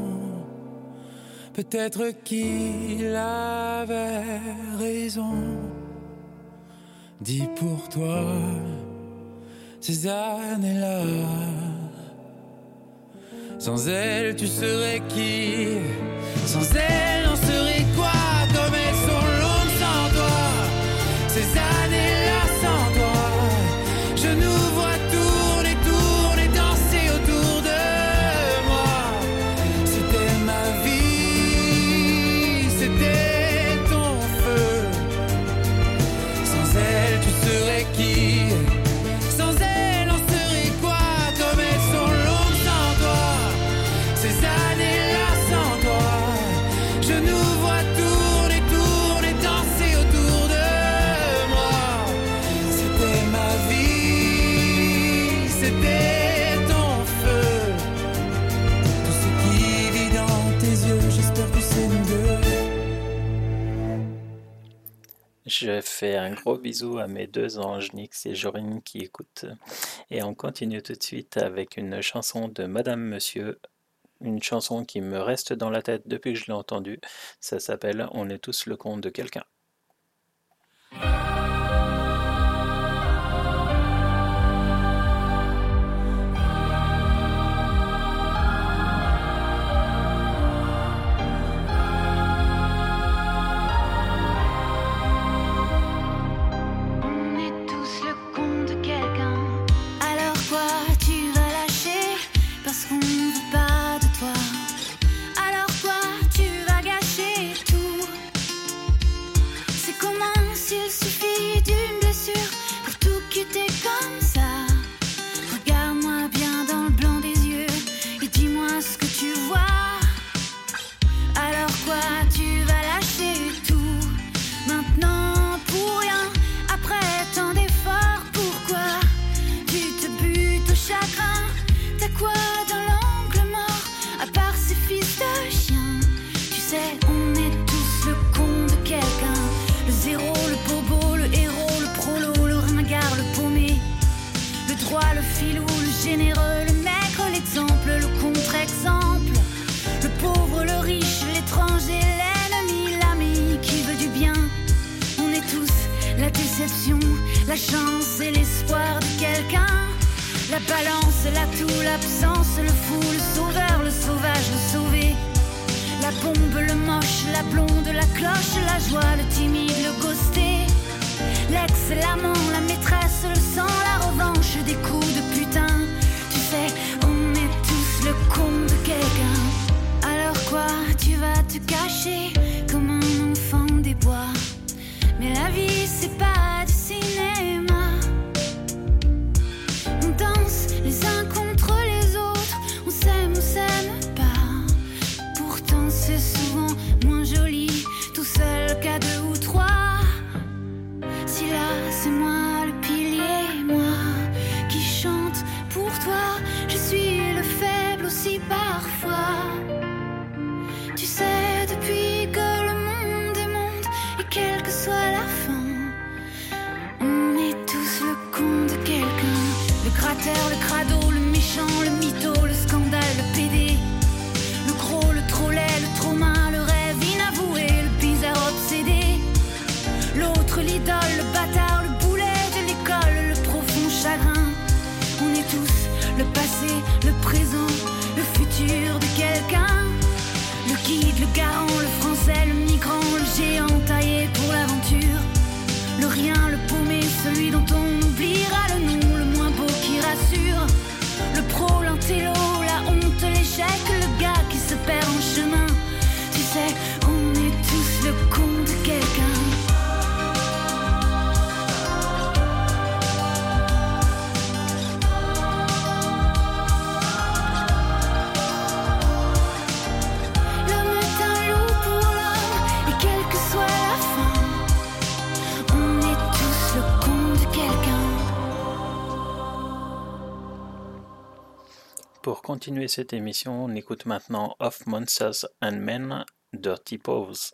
Peut-être qu'il avait raison. Dis pour toi ces années-là. Sans elle, tu serais qui? Sans elle, on serait quoi? Comme elles sont longues sans toi. Ces années-là gros bisou à mes deux anges, Nix et Jorine, qui écoutent. Et on continue tout de suite avec une chanson de Madame Monsieur, une chanson qui me reste dans la tête depuis que je l'ai entendue. Ça s'appelle On est tous le compte de quelqu'un. la balance, l'atout, l'absence, le fou, le sauveur, le sauvage, le sauvé. La bombe, le moche, la blonde, la cloche, la joie, le timide, le costé. L'ex, l'amant, la maîtresse, le sang, la revanche des coups de putain. Tu sais, on est tous le con de quelqu'un. Alors quoi, tu vas te cacher comme un enfant des bois. Mais la vie, c'est pas continuer cette émission, on écoute maintenant Of Monsters and Men, Dirty Pose.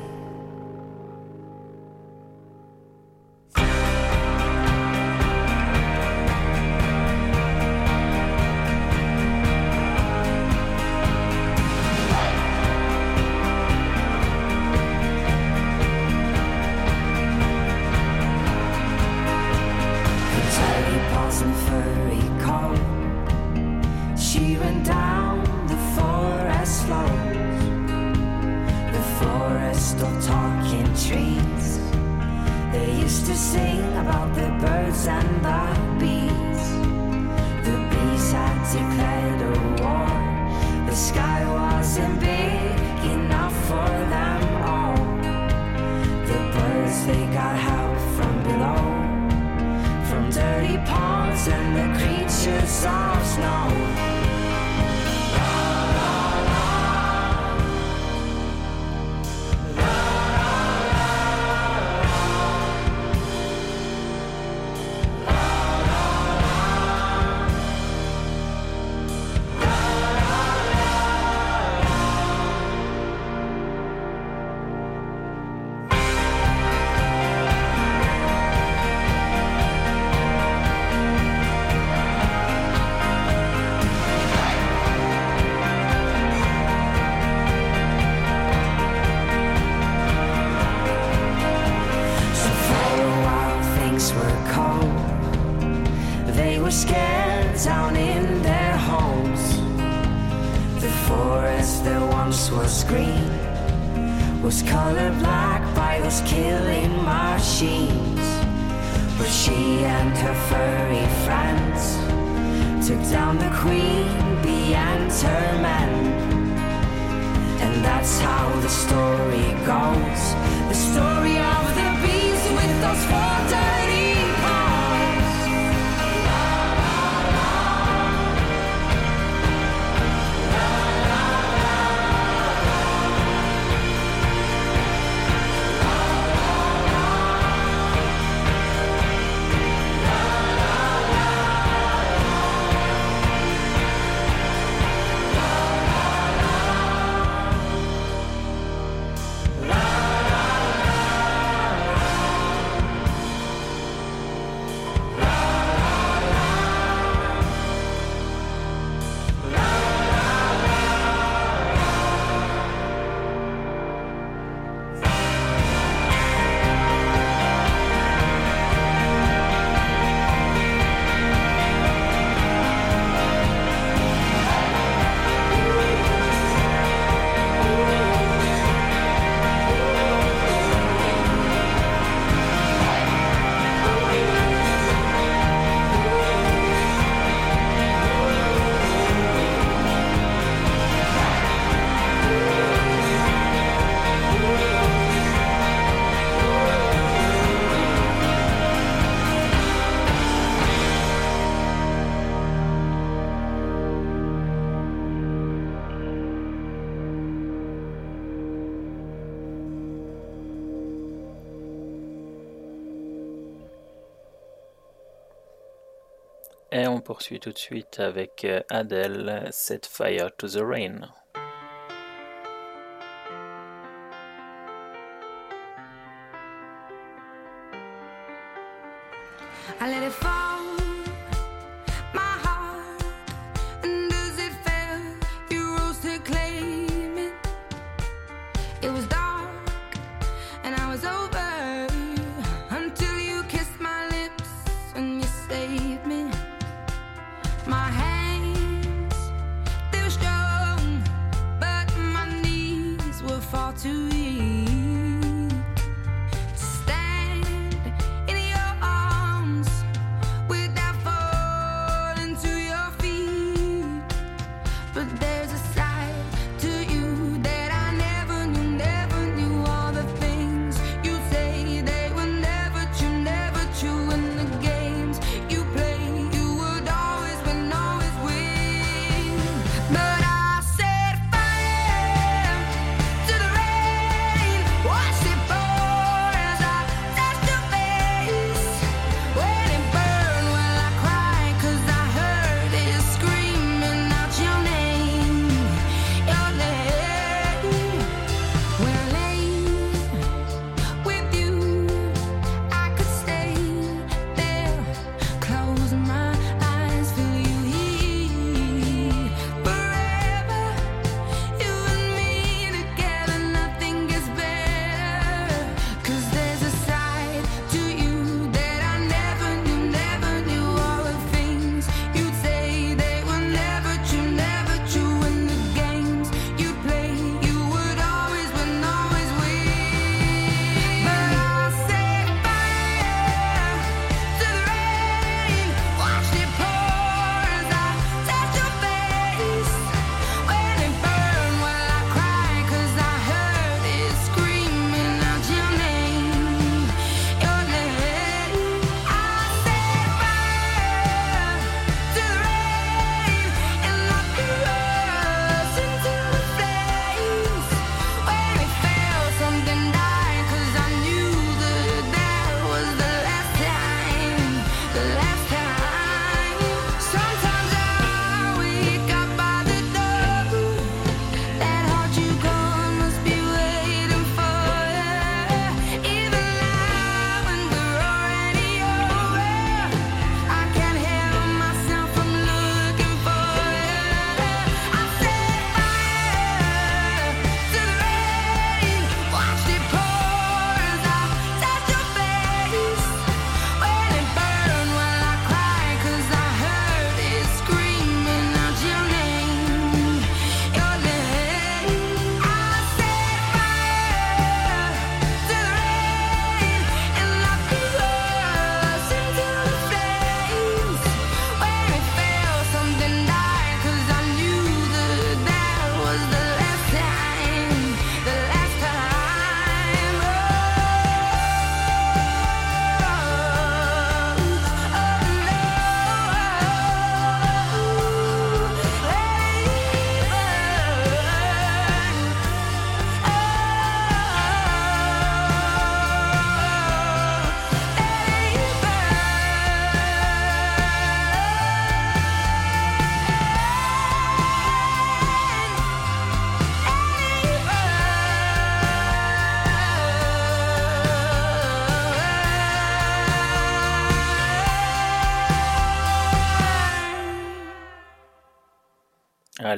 on poursuit tout de suite avec euh, Adele, Set Fire to the Rain.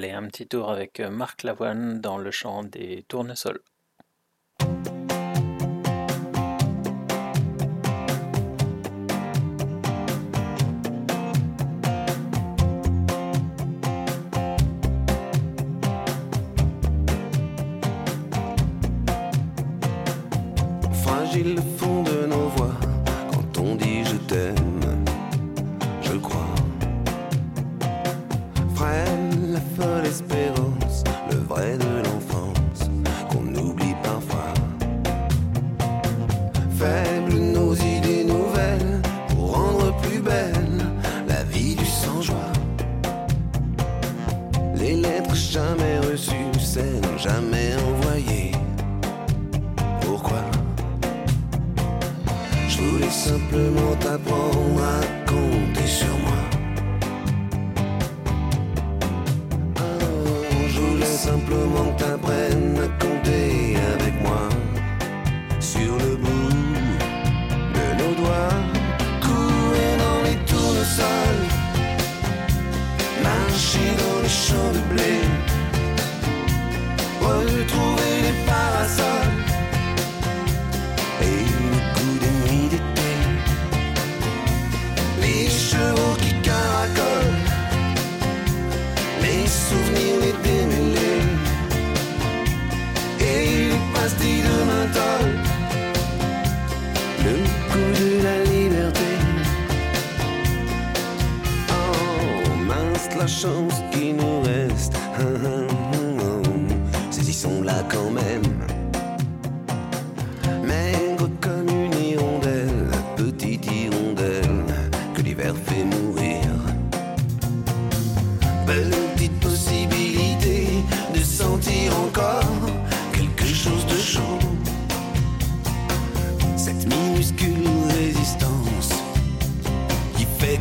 aller un petit tour avec euh, Marc Lavoine dans le champ des tournesols.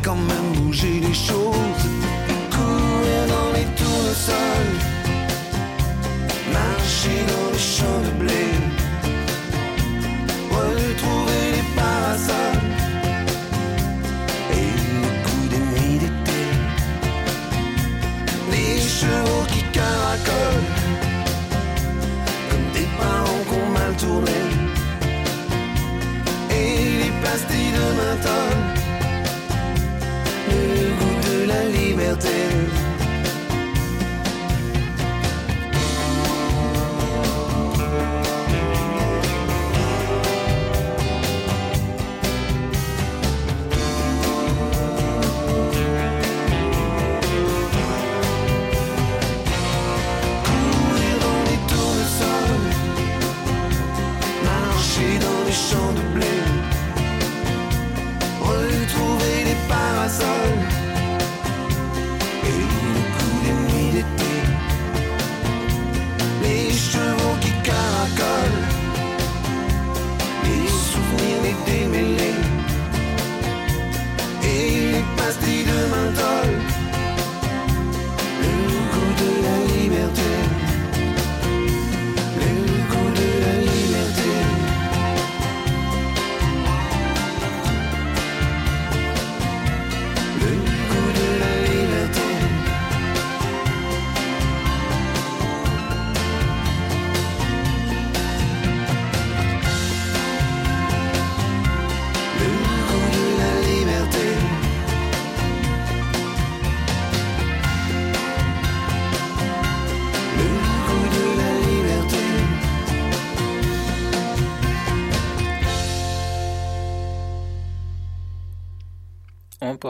quand même bouger les choses.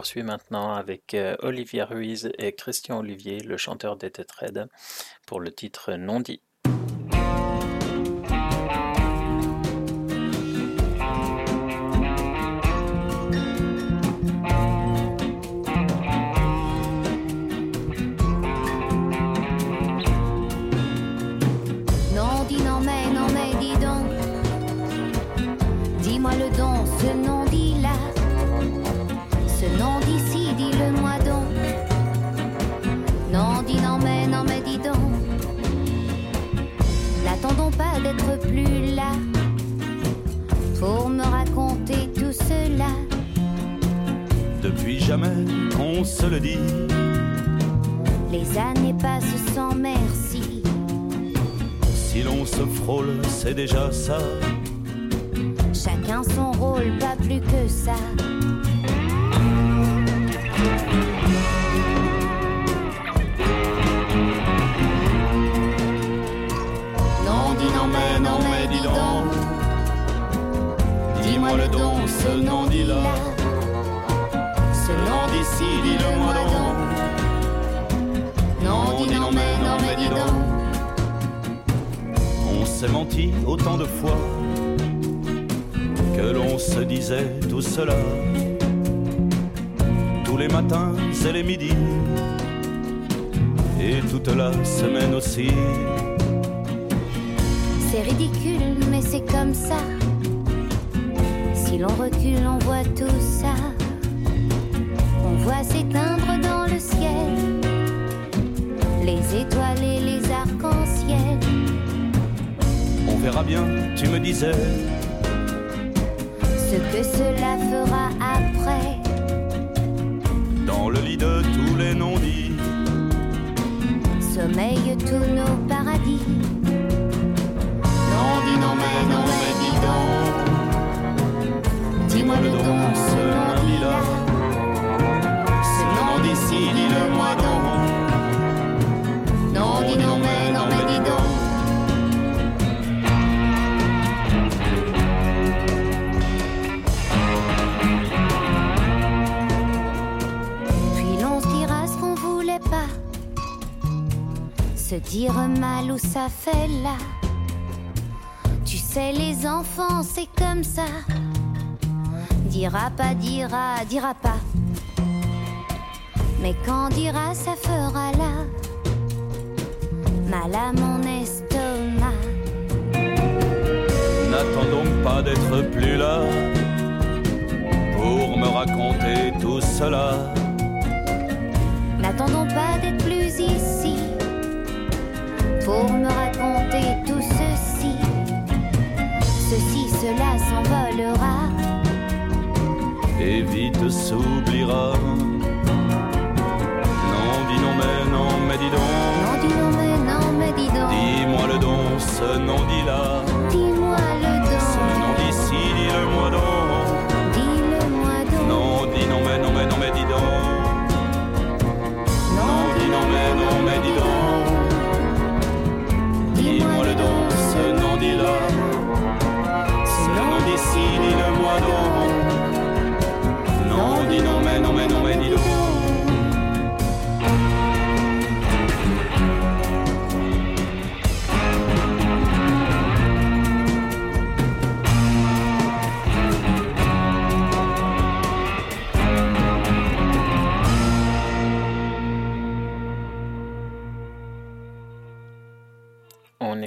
Je poursuit maintenant avec euh, Olivia Ruiz et Christian Olivier, le chanteur des Tetraids, pour le titre Non dit. jamais qu'on se le dit. Les années passent sans merci. Si l'on se frôle, c'est déjà ça. Chacun son rôle, pas plus que ça. Non, dis non, mais non, mais dis donc. Dis-moi le don, ce nom, dis-là d'ici, dis-le-moi donc. Non, dis non, mais non, mais dis donc. On s'est menti autant de fois que l'on se disait tout cela. Tous les matins et les midis, et toute la semaine aussi. C'est ridicule, mais c'est comme ça. Si l'on recule, on voit tout ça. S'éteindre dans le ciel les étoiles et les arcs-en-ciel. On verra bien, tu me disais, Ce que cela fera après. dans le lit de tous les non-dits. Sommeillent tous nos paradis. Non, dis non, mais non, mais dis donc. Dis-moi le don, ce d'ici, dis-le-moi donc. Non, dis non, mais non, mais dis donc. Puis l'on se dira ce qu'on voulait pas. Se dire mal où ça fait là. Tu sais, les enfants, c'est comme ça. Dira pas, dira, dira pas. Mais quand dira, ça fera là? Mal à mon estomac. N'attends donc pas d'être plus là pour me raconter tout cela. N'attendons pas d'être plus ici pour me raconter tout ceci. Ceci, cela s'envolera. et vite s'oubliera. Ce nom dit là.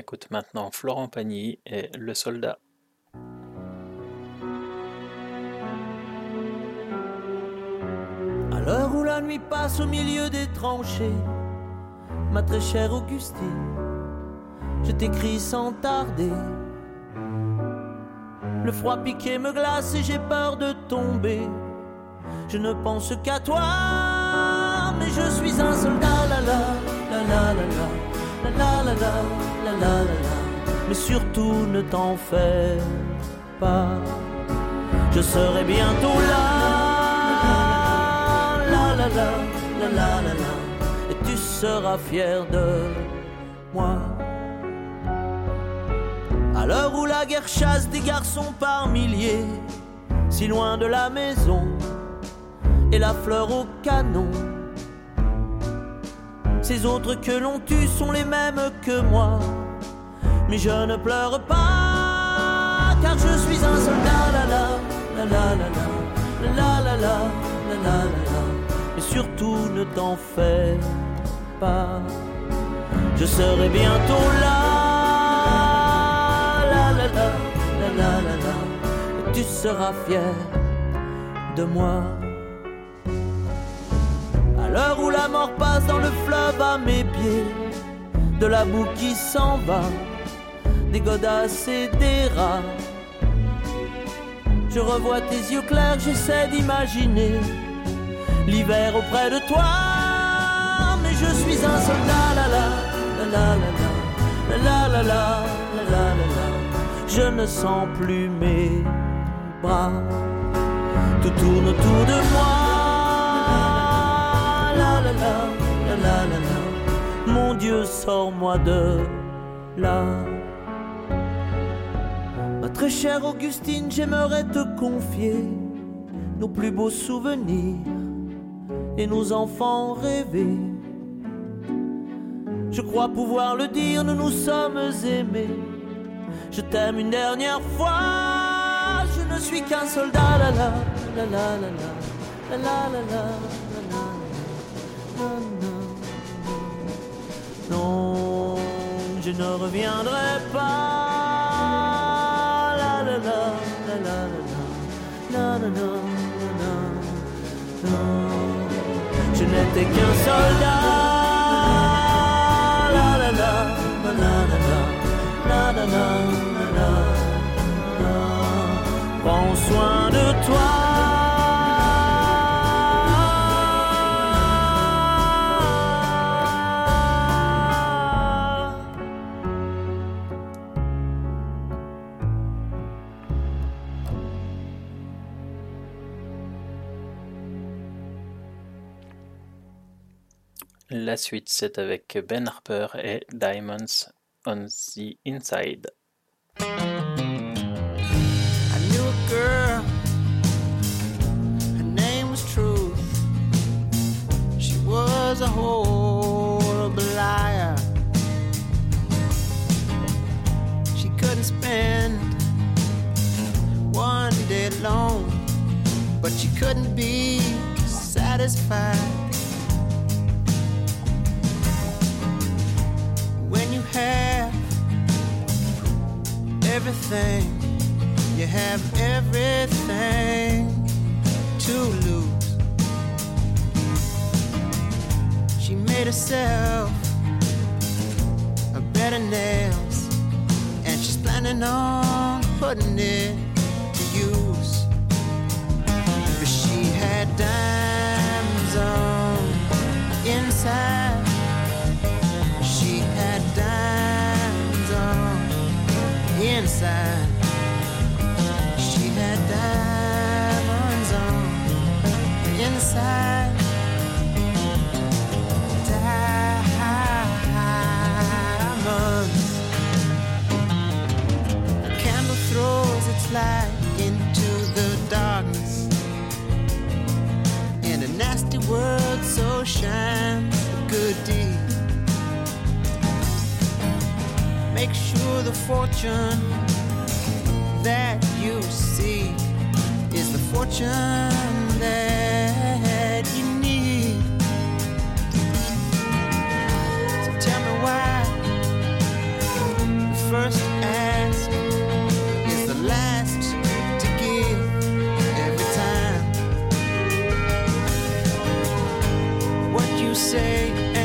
écoute maintenant Florent Pagny et Le Soldat. À l'heure où la nuit passe au milieu des tranchées, ma très chère Augustine, je t'écris sans tarder. Le froid piqué me glace et j'ai peur de tomber. Je ne pense qu'à toi, mais je suis un soldat, la la, la la la la, la la la la. Mais surtout ne t'en fais pas, je serai bientôt là, et tu seras fier de moi. À l'heure où la guerre chasse des garçons par milliers, si loin de la maison, et la fleur au canon. Ces autres que l'on tue sont les mêmes que moi. Mais je ne pleure pas, car je suis un soldat. La la la la la la la la Mais surtout ne t'en fais pas. Je serai bientôt là. La la la la la la la. Tu seras fier de moi. À l'heure où la mort passe dans le fleuve à mes pieds, de la boue qui s'en va, des godasses et des rats. Je revois tes yeux clairs, j'essaie d'imaginer l'hiver auprès de toi, et je suis un soldat. La la la la la la la la la la la. Je ne sens plus mes bras. Tout tourne autour de moi. Dieu, sors-moi de là. Ma très chère Augustine, j'aimerais te confier nos plus beaux souvenirs et nos enfants rêvés. Je crois pouvoir le dire, nous nous sommes aimés. Je t'aime une dernière fois, je ne suis qu'un soldat. La la la la la Non, je ne reviendrai pas. Je n'étais qu'un soldat. Prends soin de toi. La suite, c'est avec Ben Harper et Diamonds on the Inside. I knew a girl, her name was Truth. She was a horrible liar. She couldn't spend one day alone, but she couldn't be satisfied. Have everything, you have everything to lose. She made herself a bed of nails, and she's planning on putting it to use. But she had diamonds on inside. Inside. She had diamonds on inside. Diamonds. Candle throws its light into the darkness. And a nasty word so shines a good deed. Make sure the fortune that you seek is the fortune that you need. So tell me why the first ask is the last to give every time. What you say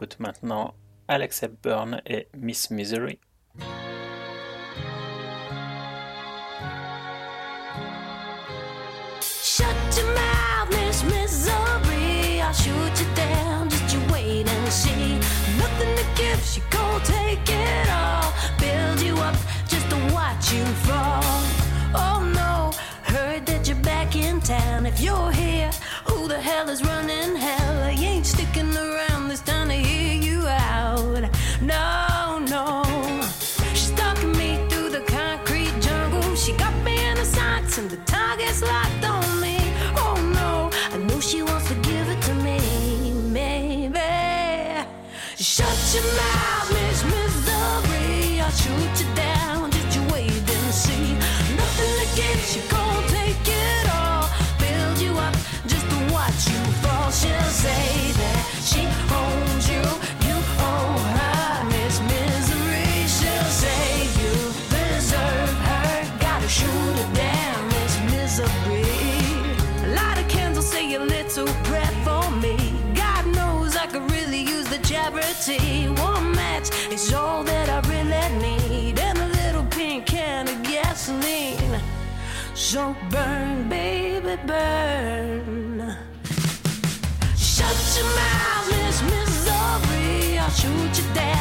écoute maintenant Alex Hepburn et Miss Misery. So burn, baby, burn. Shut your mouth, Miss Missouri. I'll shoot you down.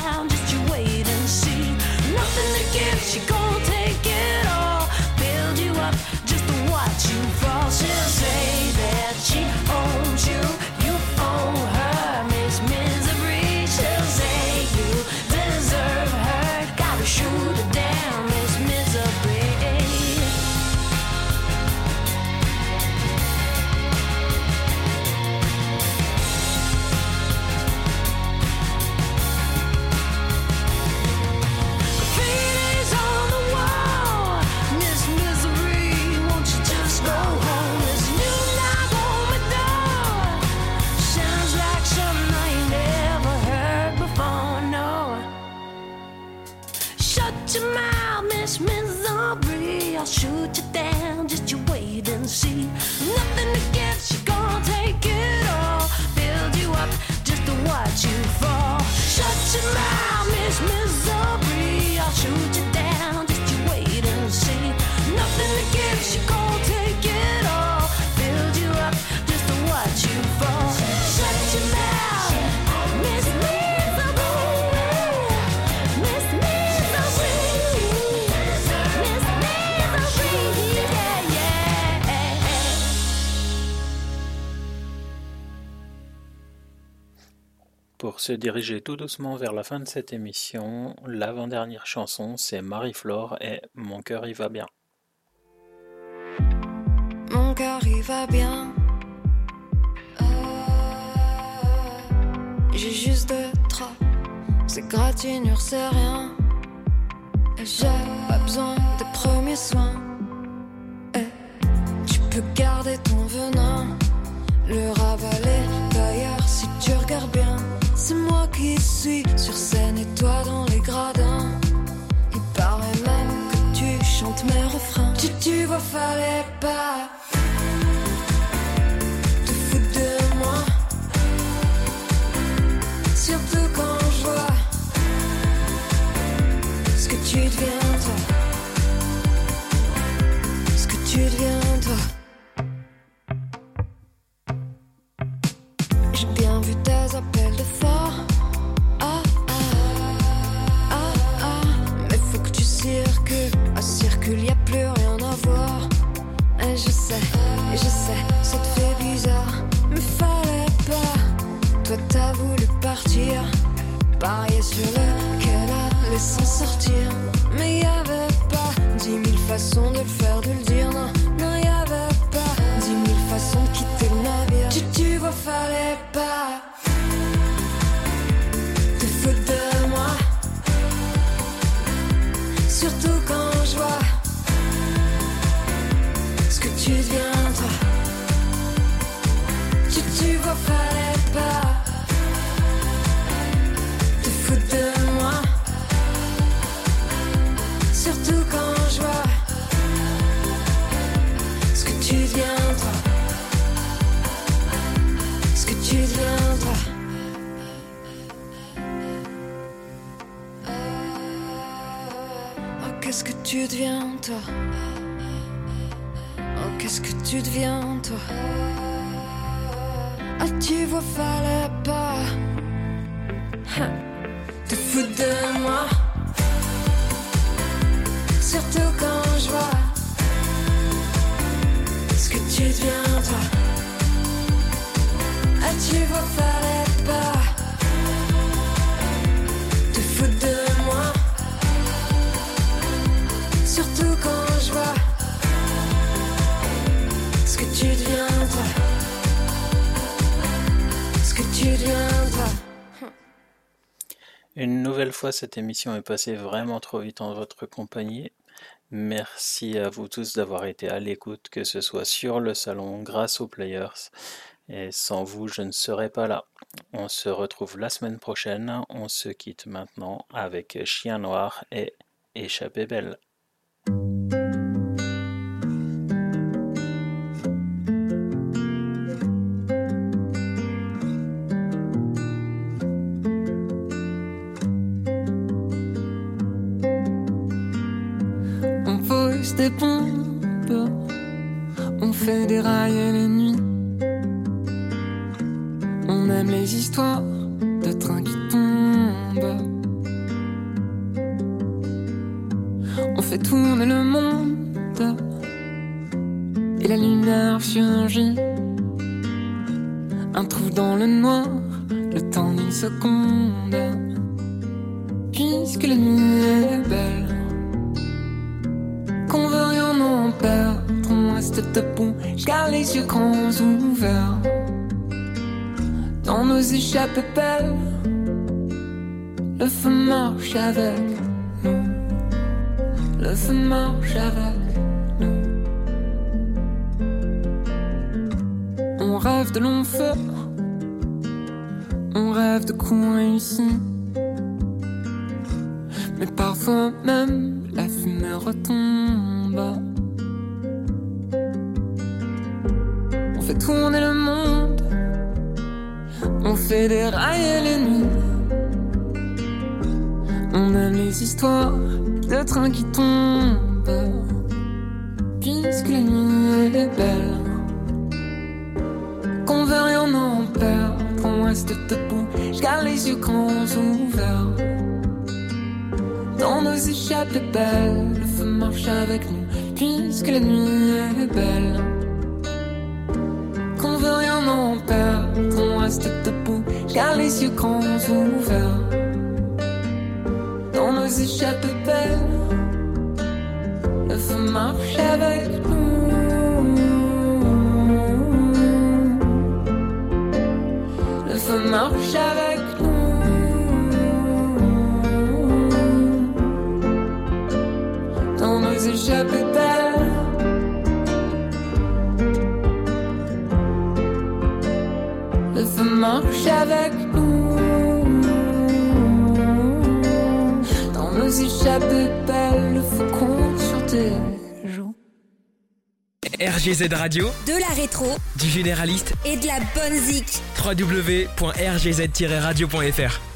pour se diriger tout doucement vers la fin de cette émission, l'avant-dernière chanson, c'est Marie-Flore et Mon cœur y va bien. Mon cœur y va bien. Euh, j'ai juste deux, trois. C'est gratinure, c'est rien. J'ai pas besoin des premiers soins. Eh, tu peux garder ton venin, le ravaler d'ailleurs c'est moi qui suis sur scène et toi dans les gradins. Il paraît même que tu chantes mes refrains. Tu, tu vois, fallait pas. Te foutre de moi Surtout quand je vois ce que tu deviens toi, ce que tu deviens toi. J'ai bien vu tes appels de parier sur le qu'elle allait s'en sortir. Mais y avait pas dix mille façons de le faire, de le dire. Non, non, y avait pas dix mille façons de quitter le navire. Tu, tu vois, fallait pas te foutre de moi. Surtout quand je vois ce que tu deviens, toi. Tu, tu vois, fallait pas te foutre de moi. Surtout quand je vois ce que tu deviens, toi. Ce que tu deviens, toi. Oh, qu'est-ce que tu deviens, toi? Oh, qu'est-ce que tu deviens, toi? Ah, tu vois, fallait pas te foutre de moi. Surtout quand je vois ce que tu deviens, toi. Ah, tu vois, pas? Te foutre de moi. Surtout quand je vois ce que tu deviens, toi. Ce que tu deviens. Une nouvelle fois, cette émission est passée vraiment trop vite en votre compagnie. Merci à vous tous d'avoir été à l'écoute, que ce soit sur le salon, grâce aux players. Et sans vous, je ne serais pas là. On se retrouve la semaine prochaine. On se quitte maintenant avec Chien Noir et Échappée Belle. Des bombes, on fait des rails les nuits. On aime les histoires de trains qui tombent. On fait tourner le monde et la lumière surgit. Un trou dans le noir, le temps d'une seconde. Puisque la nuit est belle Garde les yeux grands ouverts. Dans nos échappées belles, le feu marche avec nous. Le feu marche avec nous. On rêve de longs feux, on rêve de coups réussis. Mais parfois même la fumée retombe. Tourner le monde, on fait des rails et les nuits. On aime les histoires de trains qui tombent. Puisque la nuit est belle, qu'on veut rien en perdre. On reste debout, je garde les yeux grands ouverts. Dans nos échappées belles, le feu marche avec nous, puisque la nuit est belle. Qu'on veut rien en perdre, on reste debout, car les yeux grands ouverts. Dans nos échappées belles, le feu marche avec nous. Le feu marche avec nous. dans nos échappées belles. Marche avec nous. Dans nos échappées belles, le compte sur tes joues. RGZ Radio, De la rétro du généraliste, et de la bonne zik. www.rgz-radio.fr.